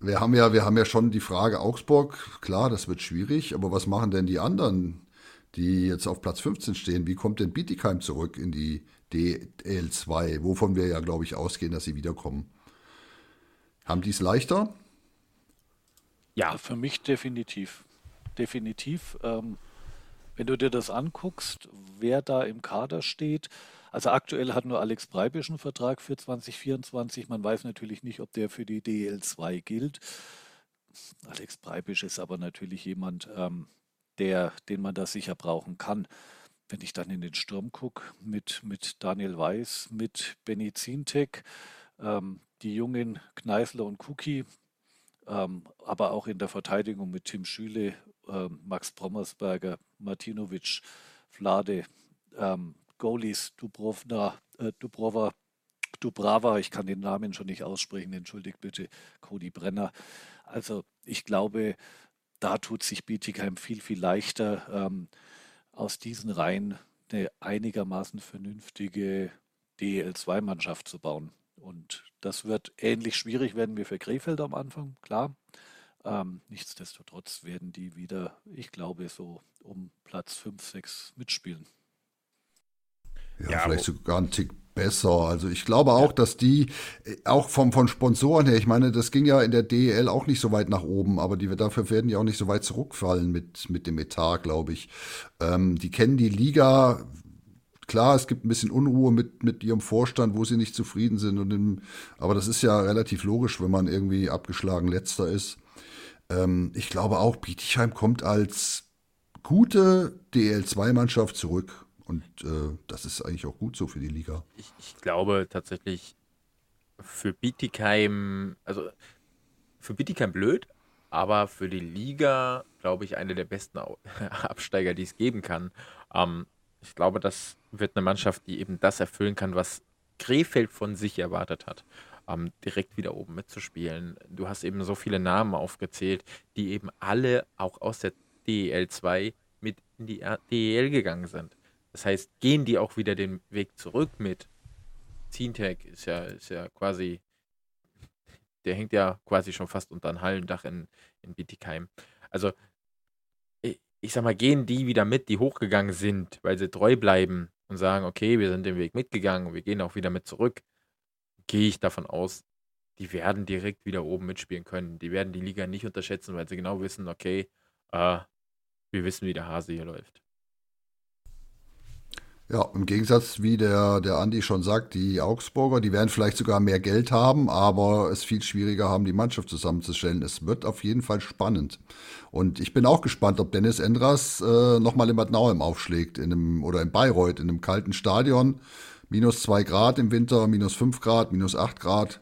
Wir haben ja, wir haben ja schon die Frage Augsburg, klar, das wird schwierig, aber was machen denn die anderen, die jetzt auf Platz 15 stehen? Wie kommt denn Bietigheim zurück in die DL2, wovon wir ja, glaube ich, ausgehen, dass sie wiederkommen? Haben die es leichter? Ja, für mich definitiv. Definitiv. Ähm, wenn du dir das anguckst, wer da im Kader steht, also aktuell hat nur Alex Breibisch einen Vertrag für 2024. Man weiß natürlich nicht, ob der für die DL2 gilt. Alex Breibisch ist aber natürlich jemand, ähm, der, den man da sicher brauchen kann. Wenn ich dann in den Sturm gucke, mit, mit Daniel Weiß, mit Benny Zintek, ähm, die jungen Kneißler und Cookie, ähm, aber auch in der Verteidigung mit Tim Schüle, äh, Max Brommersberger, Martinovic, Vlade, ähm, Goalies, Dubrovna, äh, Dubrova, Dubrava, ich kann den Namen schon nicht aussprechen, entschuldigt bitte, Cody Brenner. Also ich glaube, da tut sich Bietigheim viel, viel leichter, ähm, aus diesen Reihen eine einigermaßen vernünftige DEL2-Mannschaft zu bauen. Und das wird ähnlich schwierig werden wie für Krefeld am Anfang, klar. Ähm, nichtsdestotrotz werden die wieder, ich glaube, so um Platz 5, 6 mitspielen. Ja, ja vielleicht sogar ein Tick besser. Also ich glaube auch, dass die äh, auch vom, von Sponsoren her, ich meine, das ging ja in der DEL auch nicht so weit nach oben, aber die, dafür werden die auch nicht so weit zurückfallen mit, mit dem Etat, glaube ich. Ähm, die kennen die Liga. Klar, es gibt ein bisschen Unruhe mit, mit ihrem Vorstand, wo sie nicht zufrieden sind. Und im, aber das ist ja relativ logisch, wenn man irgendwie abgeschlagen letzter ist. Ähm, ich glaube auch, Bietigheim kommt als gute DL2-Mannschaft zurück. Und äh, das ist eigentlich auch gut so für die Liga. Ich, ich glaube tatsächlich für Bietigheim, also für Bietigheim blöd, aber für die Liga, glaube ich, eine der besten Absteiger, die es geben kann. Ähm, ich glaube, das wird eine Mannschaft, die eben das erfüllen kann, was Krefeld von sich erwartet hat. Ähm, direkt wieder oben mitzuspielen. Du hast eben so viele Namen aufgezählt, die eben alle auch aus der DEL 2 mit in die DEL gegangen sind. Das heißt, gehen die auch wieder den Weg zurück mit Zintec ist ja, ist ja quasi, der hängt ja quasi schon fast unter ein Hallendach in, in Bietigheim. Also, ich, sag mal, gehen die wieder mit, die hochgegangen sind, weil sie treu bleiben und sagen, okay, wir sind den Weg mitgegangen und wir gehen auch wieder mit zurück, gehe ich davon aus, die werden direkt wieder oben mitspielen können. Die werden die Liga nicht unterschätzen, weil sie genau wissen, okay, äh, wir wissen, wie der Hase hier läuft. Ja, im Gegensatz, wie der, der Andi schon sagt, die Augsburger, die werden vielleicht sogar mehr Geld haben, aber es viel schwieriger haben, die Mannschaft zusammenzustellen. Es wird auf jeden Fall spannend. Und ich bin auch gespannt, ob Dennis Endras äh, nochmal in Bad Nauheim aufschlägt, in einem, oder in Bayreuth, in einem kalten Stadion. Minus zwei Grad im Winter, minus fünf Grad, minus acht Grad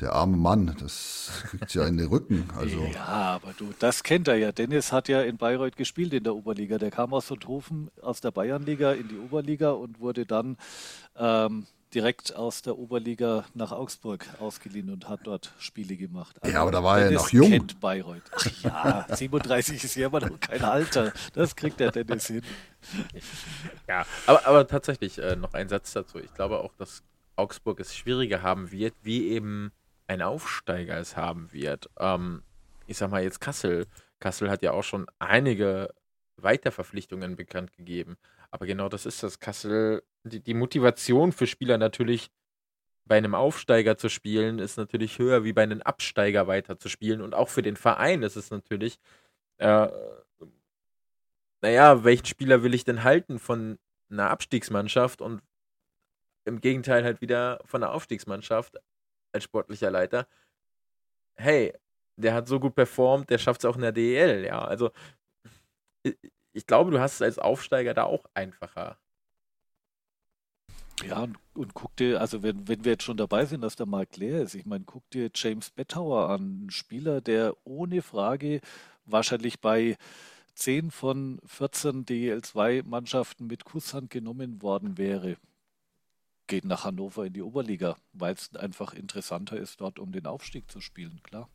der arme Mann, das kriegt ja in den Rücken. Also. Ja, aber du, das kennt er ja. Dennis hat ja in Bayreuth gespielt in der Oberliga. Der kam aus Sonthofen, aus der Bayernliga in die Oberliga und wurde dann ähm, direkt aus der Oberliga nach Augsburg ausgeliehen und hat dort Spiele gemacht. Also ja, aber da war Dennis er noch jung. kennt Bayreuth. Ach ja, 37 ist ja immer noch kein Alter. Das kriegt der Dennis hin. Ja, aber, aber tatsächlich äh, noch ein Satz dazu. Ich glaube auch, dass Augsburg es schwieriger haben wird, wie eben ein Aufsteiger es haben wird. Ähm, ich sag mal jetzt Kassel. Kassel hat ja auch schon einige Weiterverpflichtungen bekannt gegeben. Aber genau das ist das. Kassel, die, die Motivation für Spieler natürlich bei einem Aufsteiger zu spielen, ist natürlich höher wie bei einem Absteiger weiter zu spielen. Und auch für den Verein ist es natürlich, äh, naja, welchen Spieler will ich denn halten von einer Abstiegsmannschaft und im Gegenteil halt wieder von der Aufstiegsmannschaft als sportlicher Leiter, hey, der hat so gut performt, der schafft es auch in der DEL, ja. Also ich glaube, du hast es als Aufsteiger da auch einfacher. Ja, und, und guck dir, also wenn, wenn wir jetzt schon dabei sind, dass der Markt leer ist, ich meine, guck dir James Bettauer an, ein Spieler, der ohne Frage wahrscheinlich bei 10 von 14 DEL2-Mannschaften mit Kusshand genommen worden wäre geht nach Hannover in die Oberliga, weil es einfach interessanter ist, dort um den Aufstieg zu spielen, klar.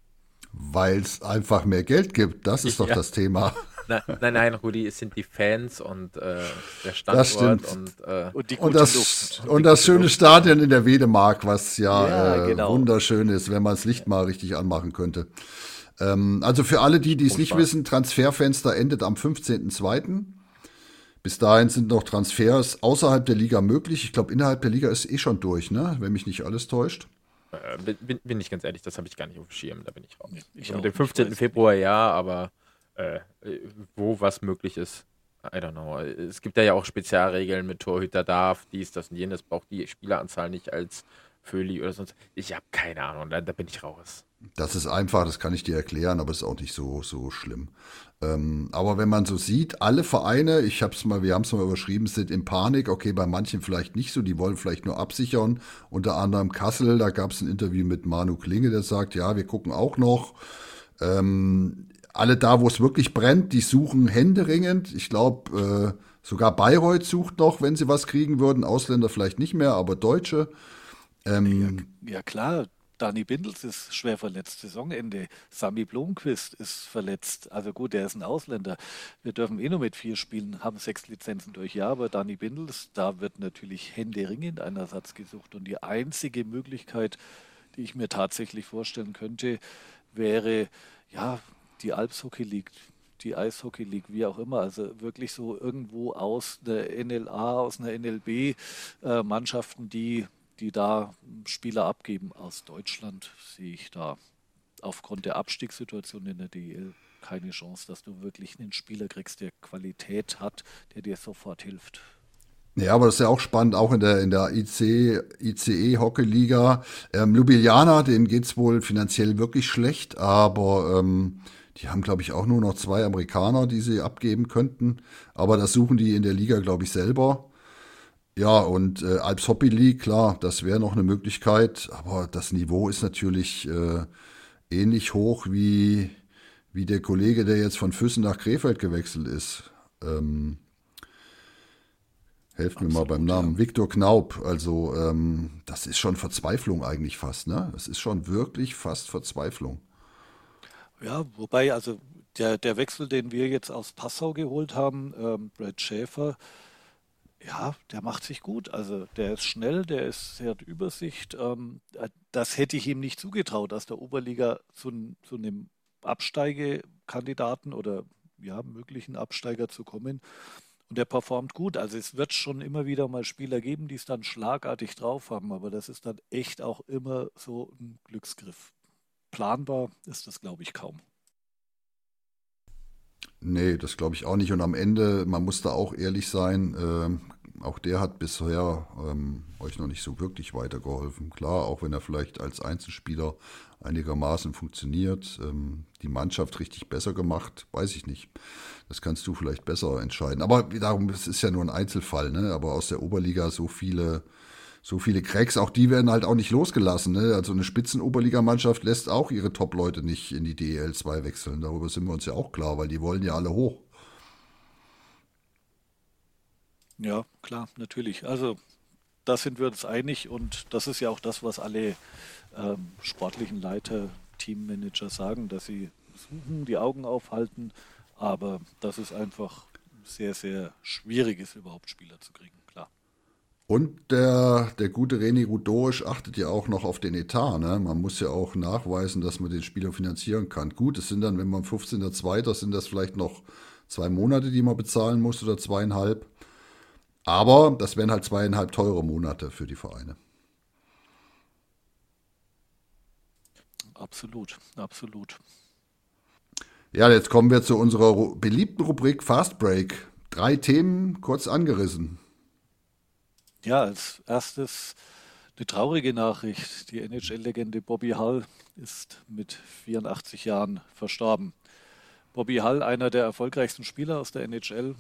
Weil es einfach mehr Geld gibt, das ist doch ja. das Thema. Nein, nein, nein, Rudi, es sind die Fans und äh, der Standort und, äh, und, und, das, Luft. und das schöne Stadion in der Wedemark, was ja, ja äh, genau. wunderschön ist, wenn man das Licht mal richtig anmachen könnte. Ähm, also für alle die, die es nicht wissen, Transferfenster endet am 15.02. Bis dahin sind noch Transfers außerhalb der Liga möglich. Ich glaube, innerhalb der Liga ist eh schon durch, ne? wenn mich nicht alles täuscht. Äh, bin, bin, ich ganz ehrlich, das habe ich gar nicht auf dem Schirm, da bin ich raus. Ich mit dem 15. Februar ja, aber äh, wo was möglich ist, I don't know. Es gibt ja auch Spezialregeln mit Torhüter darf, dies, das und jenes, braucht die Spieleranzahl nicht als Föli oder sonst. Ich habe keine Ahnung, da, da bin ich raus. Das ist einfach, das kann ich dir erklären, aber ist auch nicht so, so schlimm. Ähm, aber wenn man so sieht, alle Vereine, ich hab's mal, wir haben es mal überschrieben, sind in Panik. Okay, bei manchen vielleicht nicht so, die wollen vielleicht nur absichern. Unter anderem Kassel, da gab es ein Interview mit Manu Klinge, der sagt, ja, wir gucken auch noch. Ähm, alle da, wo es wirklich brennt, die suchen händeringend. Ich glaube, äh, sogar Bayreuth sucht noch, wenn sie was kriegen würden. Ausländer vielleicht nicht mehr, aber Deutsche. Ähm, ja, ja, klar, Dani Bindels ist schwer verletzt, Saisonende. Sami Blomqvist ist verletzt. Also gut, der ist ein Ausländer. Wir dürfen eh nur mit vier spielen, haben sechs Lizenzen durch. Ja, aber Dani Bindels, da wird natürlich händeringend ein Ersatz gesucht. Und die einzige Möglichkeit, die ich mir tatsächlich vorstellen könnte, wäre, ja, die Alps Hockey League, die Eishockey League, wie auch immer. Also wirklich so irgendwo aus der NLA, aus einer NLB äh, Mannschaften, die, die da Spieler abgeben. Aus Deutschland sehe ich da aufgrund der Abstiegssituation in der DL keine Chance, dass du wirklich einen Spieler kriegst, der Qualität hat, der dir sofort hilft. Ja, aber das ist ja auch spannend, auch in der, in der IC, ICE Hockey Liga. Ähm, Ljubljana, denen geht's wohl finanziell wirklich schlecht, aber ähm, die haben, glaube ich, auch nur noch zwei Amerikaner, die sie abgeben könnten. Aber das suchen die in der Liga, glaube ich, selber. Ja, und äh, Alps Hockey League, klar, das wäre noch eine Möglichkeit, aber das Niveau ist natürlich äh, ähnlich hoch wie, wie der Kollege, der jetzt von Füssen nach Krefeld gewechselt ist. Ähm, Helft Absolut, mir mal beim Namen. Ja. Viktor Knaub. Also, ähm, das ist schon Verzweiflung eigentlich fast, ne? Das ist schon wirklich fast Verzweiflung. Ja, wobei, also der, der Wechsel, den wir jetzt aus Passau geholt haben, ähm, Brad Schäfer, ja, der macht sich gut. Also der ist schnell, der ist, der hat Übersicht. Ähm, das hätte ich ihm nicht zugetraut, aus der Oberliga zu, zu einem Absteigekandidaten oder ja, möglichen Absteiger zu kommen. Und der performt gut. Also es wird schon immer wieder mal Spieler geben, die es dann schlagartig drauf haben, aber das ist dann echt auch immer so ein Glücksgriff. Planbar ist das, glaube ich, kaum. Nee, das glaube ich auch nicht. Und am Ende, man muss da auch ehrlich sein, äh, auch der hat bisher ähm, euch noch nicht so wirklich weitergeholfen. Klar, auch wenn er vielleicht als Einzelspieler einigermaßen funktioniert, ähm, die Mannschaft richtig besser gemacht, weiß ich nicht. Das kannst du vielleicht besser entscheiden. Aber darum, es ist ja nur ein Einzelfall, ne? Aber aus der Oberliga so viele, so viele Cracks, auch die werden halt auch nicht losgelassen. Ne? Also eine Spitzen-Oberligamannschaft lässt auch ihre Top-Leute nicht in die DEL 2 wechseln. Darüber sind wir uns ja auch klar, weil die wollen ja alle hoch. Ja, klar, natürlich. Also da sind wir uns einig und das ist ja auch das, was alle ähm, sportlichen Leiter, Teammanager sagen, dass sie suchen, die Augen aufhalten, aber dass es einfach sehr, sehr schwierig ist, überhaupt Spieler zu kriegen, klar. Und der, der gute René Rudorisch achtet ja auch noch auf den Etat. Ne? Man muss ja auch nachweisen, dass man den Spieler finanzieren kann. Gut, es sind dann, wenn man 15.02. sind das vielleicht noch zwei Monate, die man bezahlen muss oder zweieinhalb. Aber das wären halt zweieinhalb teure Monate für die Vereine. Absolut, absolut. Ja, jetzt kommen wir zu unserer beliebten Rubrik Fast Break. Drei Themen kurz angerissen. Ja, als erstes eine traurige Nachricht. Die NHL-Legende Bobby Hull ist mit 84 Jahren verstorben. Bobby Hull, einer der erfolgreichsten Spieler aus der NHL,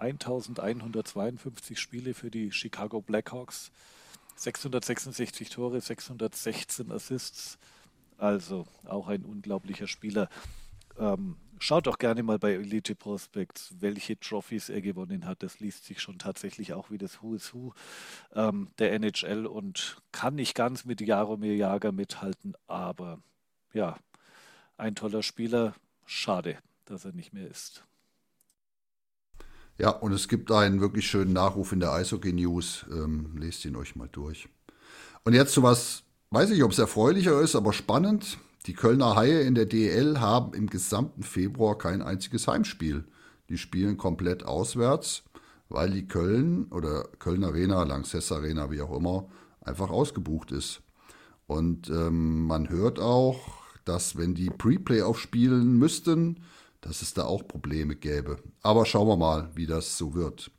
1152 Spiele für die Chicago Blackhawks, 666 Tore, 616 Assists. Also auch ein unglaublicher Spieler. Ähm, schaut doch gerne mal bei Elite Prospects, welche Trophys er gewonnen hat. Das liest sich schon tatsächlich auch wie das Who is Who ähm, der NHL und kann nicht ganz mit Jaromir Jager mithalten, aber ja, ein toller Spieler. Schade, dass er nicht mehr ist. Ja, und es gibt einen wirklich schönen Nachruf in der Eishockey News. Ähm, lest ihn euch mal durch. Und jetzt zu was, weiß ich, ob es erfreulicher ist, aber spannend. Die Kölner Haie in der DL haben im gesamten Februar kein einziges Heimspiel. Die spielen komplett auswärts, weil die Köln oder Köln Arena, Lanxess Arena, wie auch immer, einfach ausgebucht ist. Und ähm, man hört auch, dass wenn die Pre-Playoff spielen müssten, dass es da auch Probleme gäbe. Aber schauen wir mal, wie das so wird.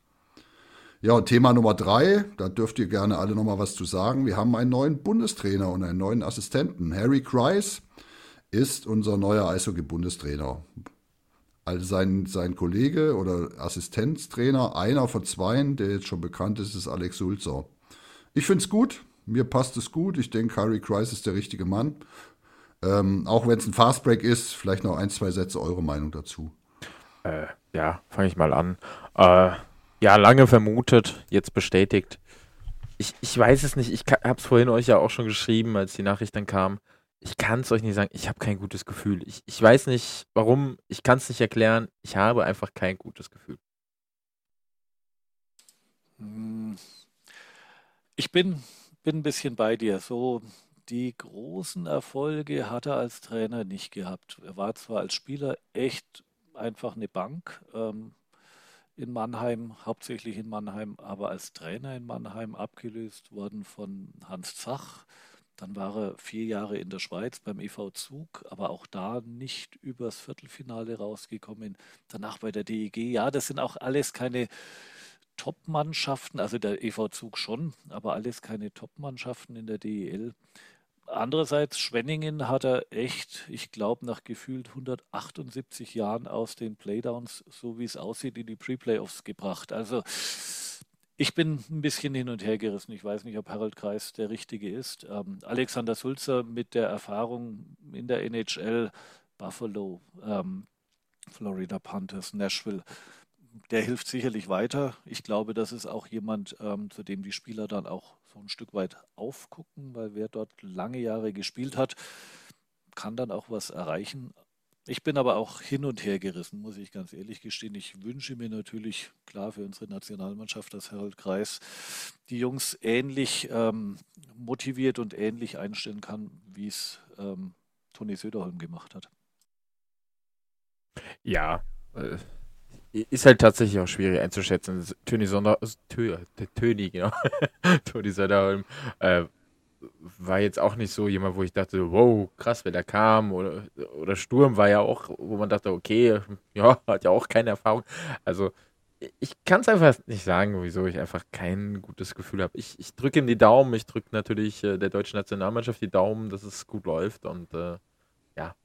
Ja, und Thema Nummer drei, da dürft ihr gerne alle nochmal was zu sagen. Wir haben einen neuen Bundestrainer und einen neuen Assistenten. Harry Kreis ist unser neuer Eishockey-Bundestrainer. Also sein, sein Kollege oder Assistenztrainer, einer von zweien, der jetzt schon bekannt ist, ist Alex Sulzer. Ich finde es gut, mir passt es gut. Ich denke, Harry Kreis ist der richtige Mann. Ähm, auch wenn es ein Fastbreak ist, vielleicht noch ein, zwei Sätze eure Meinung dazu. Äh, ja, fange ich mal an. Äh, ja, lange vermutet, jetzt bestätigt. ich, ich weiß es nicht. Ich habe es vorhin euch ja auch schon geschrieben, als die Nachricht dann kam. Ich kann es euch nicht sagen. Ich habe kein gutes Gefühl. Ich, ich weiß nicht, warum. Ich kann es nicht erklären. Ich habe einfach kein gutes Gefühl. Hm. Ich bin, bin ein bisschen bei dir. So die großen Erfolge hat er als Trainer nicht gehabt. Er war zwar als Spieler echt einfach eine Bank ähm, in Mannheim, hauptsächlich in Mannheim, aber als Trainer in Mannheim abgelöst worden von Hans Zach. Dann war er vier Jahre in der Schweiz beim EV Zug, aber auch da nicht übers Viertelfinale rausgekommen. Danach bei der DEG. Ja, das sind auch alles keine Top-Mannschaften, also der EV Zug schon, aber alles keine Top-Mannschaften in der DEL. Andererseits, Schwenningen hat er echt, ich glaube, nach gefühlt 178 Jahren aus den Playdowns, so wie es aussieht, in die Pre-Playoffs gebracht. Also ich bin ein bisschen hin und her gerissen. Ich weiß nicht, ob Harold Kreis der Richtige ist. Ähm, Alexander Sulzer mit der Erfahrung in der NHL, Buffalo, ähm, Florida Panthers, Nashville, der hilft sicherlich weiter. Ich glaube, das ist auch jemand, ähm, zu dem die Spieler dann auch so ein Stück weit aufgucken, weil wer dort lange Jahre gespielt hat, kann dann auch was erreichen. Ich bin aber auch hin und her gerissen, muss ich ganz ehrlich gestehen. Ich wünsche mir natürlich, klar, für unsere Nationalmannschaft, dass Harold Kreis die Jungs ähnlich ähm, motiviert und ähnlich einstellen kann, wie es ähm, Toni Söderholm gemacht hat. Ja, äh, ist halt tatsächlich auch schwierig einzuschätzen. Töni Sonder, Töni, genau. Toni Söderholm äh, war jetzt auch nicht so jemand, wo ich dachte, wow, krass, wer da kam. Oder, oder Sturm war ja auch, wo man dachte, okay, ja, hat ja auch keine Erfahrung. Also ich kann es einfach nicht sagen, wieso ich einfach kein gutes Gefühl habe. Ich, ich drücke ihm die Daumen, ich drücke natürlich äh, der deutschen Nationalmannschaft die Daumen, dass es gut läuft und äh, ja,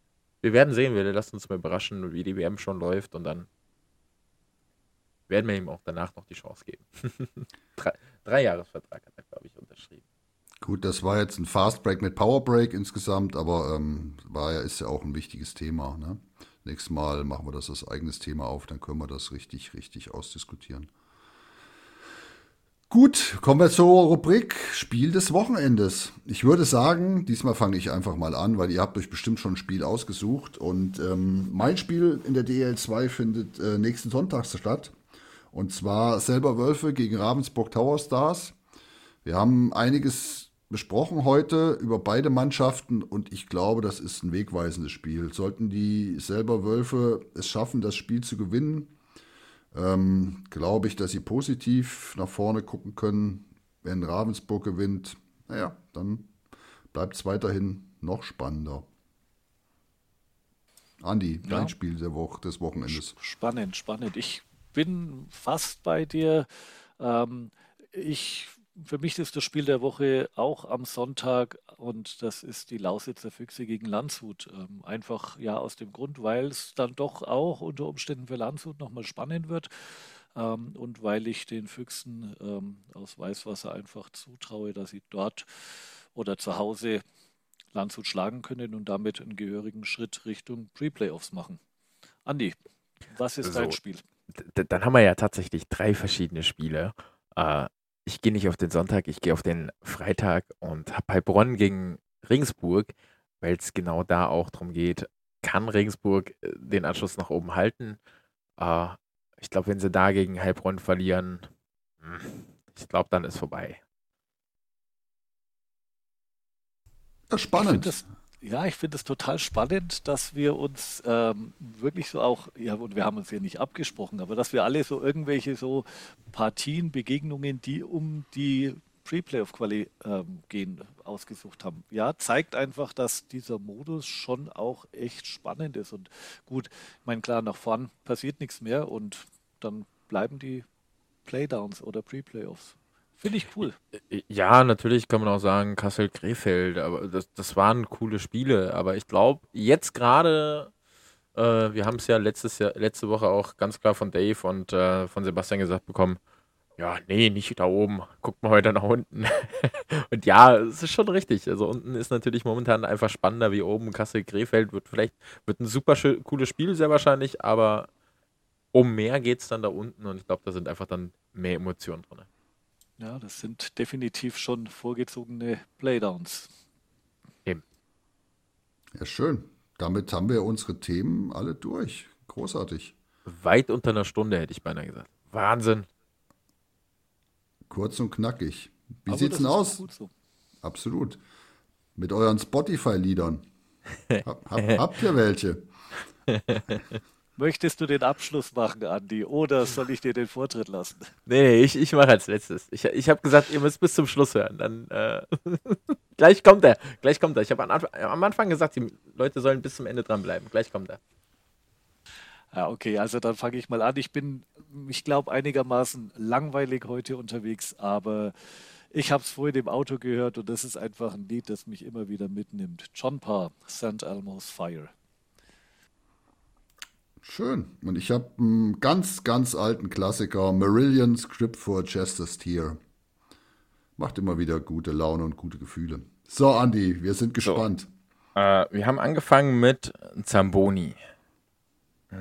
wir werden sehen, wir lassen uns mal überraschen, wie die WM schon läuft und dann werden wir ihm auch danach noch die Chance geben. drei, drei Jahresvertrag hat er, glaube ich, unterschrieben. Gut, das war jetzt ein Fast Break mit Power Break insgesamt, aber ähm, war ja, ist ja auch ein wichtiges Thema. Ne? Nächstes Mal machen wir das als eigenes Thema auf, dann können wir das richtig, richtig ausdiskutieren. Gut, kommen wir zur Rubrik Spiel des Wochenendes. Ich würde sagen, diesmal fange ich einfach mal an, weil ihr habt euch bestimmt schon ein Spiel ausgesucht. Und ähm, mein Spiel in der DL2 findet äh, nächsten Sonntag statt. Und zwar selber Wölfe gegen Ravensburg Tower Stars. Wir haben einiges besprochen heute über beide Mannschaften und ich glaube, das ist ein wegweisendes Spiel. Sollten die selber Wölfe es schaffen, das Spiel zu gewinnen, ähm, glaube ich, dass sie positiv nach vorne gucken können. Wenn Ravensburg gewinnt, naja, dann bleibt es weiterhin noch spannender. Andi, ja. dein Spiel der Woche, des Wochenendes. Spannend, spannend. Ich bin fast bei dir. Ähm, ich, für mich ist das Spiel der Woche auch am Sonntag und das ist die Lausitzer Füchse gegen Landshut. Ähm, einfach ja aus dem Grund, weil es dann doch auch unter Umständen für Landshut nochmal spannend wird. Ähm, und weil ich den Füchsen ähm, aus Weißwasser einfach zutraue, dass sie dort oder zu Hause Landshut schlagen können und damit einen gehörigen Schritt Richtung Pre-Playoffs machen. Andi, was ist so, dein Spiel? Dann haben wir ja tatsächlich drei verschiedene Spiele. Äh, ich gehe nicht auf den Sonntag, ich gehe auf den Freitag und habe Heilbronn gegen Regensburg, weil es genau da auch darum geht, kann Regensburg äh, den Anschluss nach oben halten. Äh, ich glaube, wenn sie da gegen Heilbronn verlieren, hm, ich glaube, dann ist vorbei. spannend. Ich ja, ich finde es total spannend, dass wir uns ähm, wirklich so auch, ja, und wir haben uns ja nicht abgesprochen, aber dass wir alle so irgendwelche so Partien, Begegnungen, die um die Pre-Playoff-Quali ähm, gehen, ausgesucht haben. Ja, zeigt einfach, dass dieser Modus schon auch echt spannend ist. Und gut, ich meine, klar, nach vorn passiert nichts mehr und dann bleiben die Playdowns oder Pre-Playoffs. Finde ich cool. Ja, natürlich kann man auch sagen, Kassel-Krefeld, aber das, das waren coole Spiele. Aber ich glaube, jetzt gerade, äh, wir haben es ja letztes Jahr, letzte Woche auch ganz klar von Dave und äh, von Sebastian gesagt bekommen, ja, nee, nicht da oben. Guckt mal heute nach unten. und ja, es ist schon richtig. Also unten ist natürlich momentan einfach spannender wie oben. Kassel-Krefeld wird vielleicht wird ein super cooles Spiel, sehr wahrscheinlich, aber um mehr geht es dann da unten und ich glaube, da sind einfach dann mehr Emotionen drin. Ja, das sind definitiv schon vorgezogene Playdowns. Eben. Ja, schön. Damit haben wir unsere Themen alle durch. Großartig. Weit unter einer Stunde, hätte ich beinahe gesagt. Wahnsinn. Kurz und knackig. Wie Aber sieht's denn aus? So. Absolut. Mit euren Spotify-Liedern. hab, hab, habt ihr welche? Möchtest du den Abschluss machen, Andi, oder soll ich dir den Vortritt lassen? Nee, nee ich, ich mache als letztes. Ich, ich habe gesagt, ihr müsst bis zum Schluss hören. Dann äh, gleich kommt er. Gleich kommt er. Ich habe am Anfang gesagt, die Leute sollen bis zum Ende dranbleiben. Gleich kommt er. Ja, okay, also dann fange ich mal an. Ich bin, ich glaube, einigermaßen langweilig heute unterwegs, aber ich habe es vorhin im Auto gehört und das ist einfach ein Lied, das mich immer wieder mitnimmt. John Parr, St. Elmo's Fire. Schön. Und ich habe einen ganz, ganz alten Klassiker, Marillion Script for Chester's Tear. Macht immer wieder gute Laune und gute Gefühle. So, Andy, wir sind gespannt. So, äh, wir haben angefangen mit Zamboni.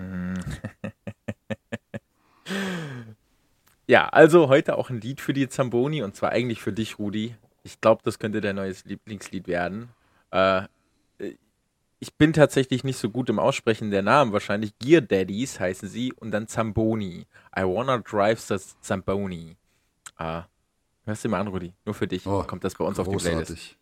ja, also heute auch ein Lied für die Zamboni und zwar eigentlich für dich, Rudi. Ich glaube, das könnte dein neues Lieblingslied werden. Äh, ich bin tatsächlich nicht so gut im Aussprechen der Namen. Wahrscheinlich Gear Daddies heißen sie und dann Zamboni. I wanna drive the Zamboni. Ah, hörst du mal an, Rudi? Nur für dich oh, kommt das bei uns großartig. auf die Playlist.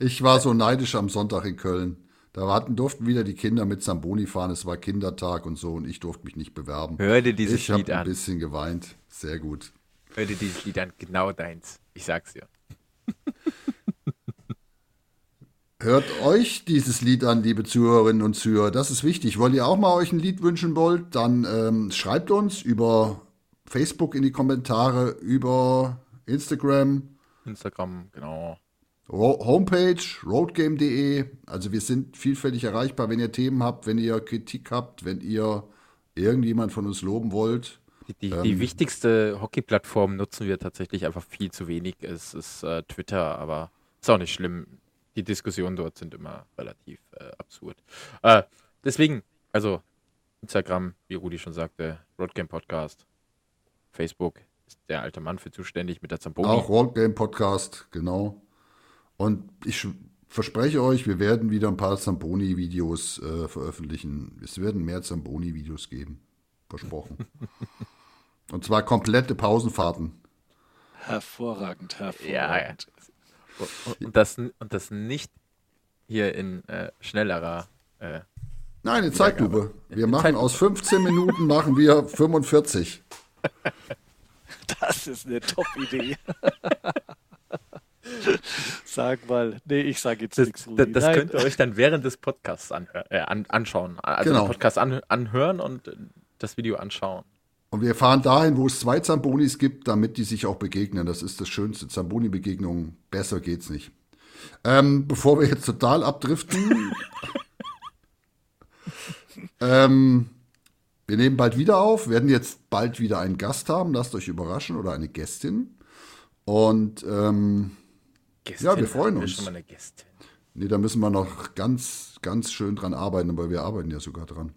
Ich war so neidisch am Sonntag in Köln. Da hatten, durften wieder die Kinder mit Zamboni fahren. Es war Kindertag und so und ich durfte mich nicht bewerben. Hör dir dieses ich Lied an. Ich habe ein bisschen geweint. Sehr gut. Hör dir dieses Lied an. Genau deins. Ich sag's dir. Hört euch dieses Lied an, liebe Zuhörerinnen und Zuhörer. Das ist wichtig. Wollt ihr auch mal euch ein Lied wünschen wollt, dann ähm, schreibt uns über Facebook in die Kommentare, über Instagram. Instagram, genau. Homepage roadgame.de. Also wir sind vielfältig erreichbar, wenn ihr Themen habt, wenn ihr Kritik habt, wenn ihr irgendjemand von uns loben wollt. Die, die, ähm, die wichtigste Hockey-Plattform nutzen wir tatsächlich einfach viel zu wenig. Es ist äh, Twitter, aber ist auch nicht schlimm die Diskussionen dort sind immer relativ äh, absurd. Äh, deswegen, also Instagram, wie Rudi schon sagte, Roadgame Podcast, Facebook ist der alte Mann für zuständig mit der Zamboni. Auch Roadgame Podcast, genau. Und ich verspreche euch, wir werden wieder ein paar Zamboni-Videos äh, veröffentlichen. Es werden mehr Zamboni-Videos geben. Versprochen. Und zwar komplette Pausenfahrten. Hervorragend, hervorragend. Ja, ja. Und das, und das nicht hier in äh, schnellerer. Äh, Nein, in Zeitlupe. Wir in machen Zeitlupe. aus 15 Minuten machen wir 45. Das ist eine Top-Idee. Sag mal, nee, ich sage jetzt das, nichts. Das, das könnt ihr euch dann während des Podcasts anhör, äh, an, anschauen. Also genau. den Podcast an, anhören und das Video anschauen. Und wir fahren dahin, wo es zwei Zambonis gibt, damit die sich auch begegnen. Das ist das Schönste. Zamboni-Begegnung. Besser geht's nicht. Ähm, bevor wir jetzt total abdriften. ähm, wir nehmen bald wieder auf, werden jetzt bald wieder einen Gast haben. Lasst euch überraschen oder eine Gästin. Und ähm, Gästin, ja, wir freuen uns. Schon mal eine Gästin. Nee, da müssen wir noch ganz, ganz schön dran arbeiten, aber wir arbeiten ja sogar dran.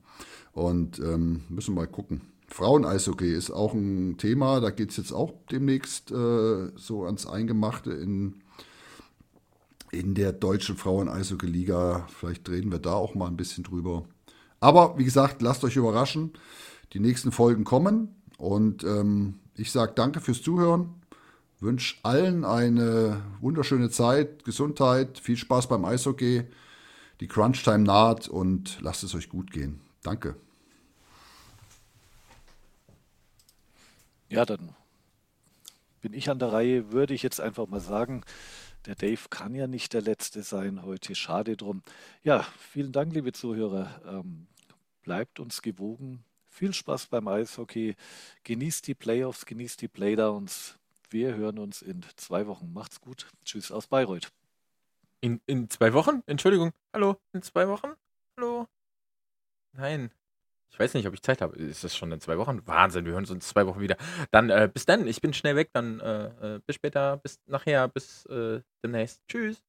Und ähm, müssen mal gucken. Frauen-Eishockey ist auch ein Thema. Da geht es jetzt auch demnächst äh, so ans Eingemachte in, in der deutschen Frauen-Eishockey-Liga. Vielleicht reden wir da auch mal ein bisschen drüber. Aber wie gesagt, lasst euch überraschen. Die nächsten Folgen kommen. Und ähm, ich sage danke fürs Zuhören. Wünsche allen eine wunderschöne Zeit, Gesundheit, viel Spaß beim Eishockey. Die Crunch-Time naht und lasst es euch gut gehen. Danke. Ja, dann bin ich an der Reihe, würde ich jetzt einfach mal sagen. Der Dave kann ja nicht der Letzte sein heute. Schade drum. Ja, vielen Dank, liebe Zuhörer. Ähm, bleibt uns gewogen. Viel Spaß beim Eishockey. Genießt die Playoffs, genießt die Playdowns. Wir hören uns in zwei Wochen. Macht's gut. Tschüss aus Bayreuth. In, in zwei Wochen? Entschuldigung. Hallo? In zwei Wochen? Hallo? Nein. Ich weiß nicht, ob ich Zeit habe. Ist das schon in zwei Wochen? Wahnsinn, wir hören uns in zwei Wochen wieder. Dann äh, bis dann, ich bin schnell weg, dann äh, äh bis später, bis nachher, bis äh, demnächst. Tschüss.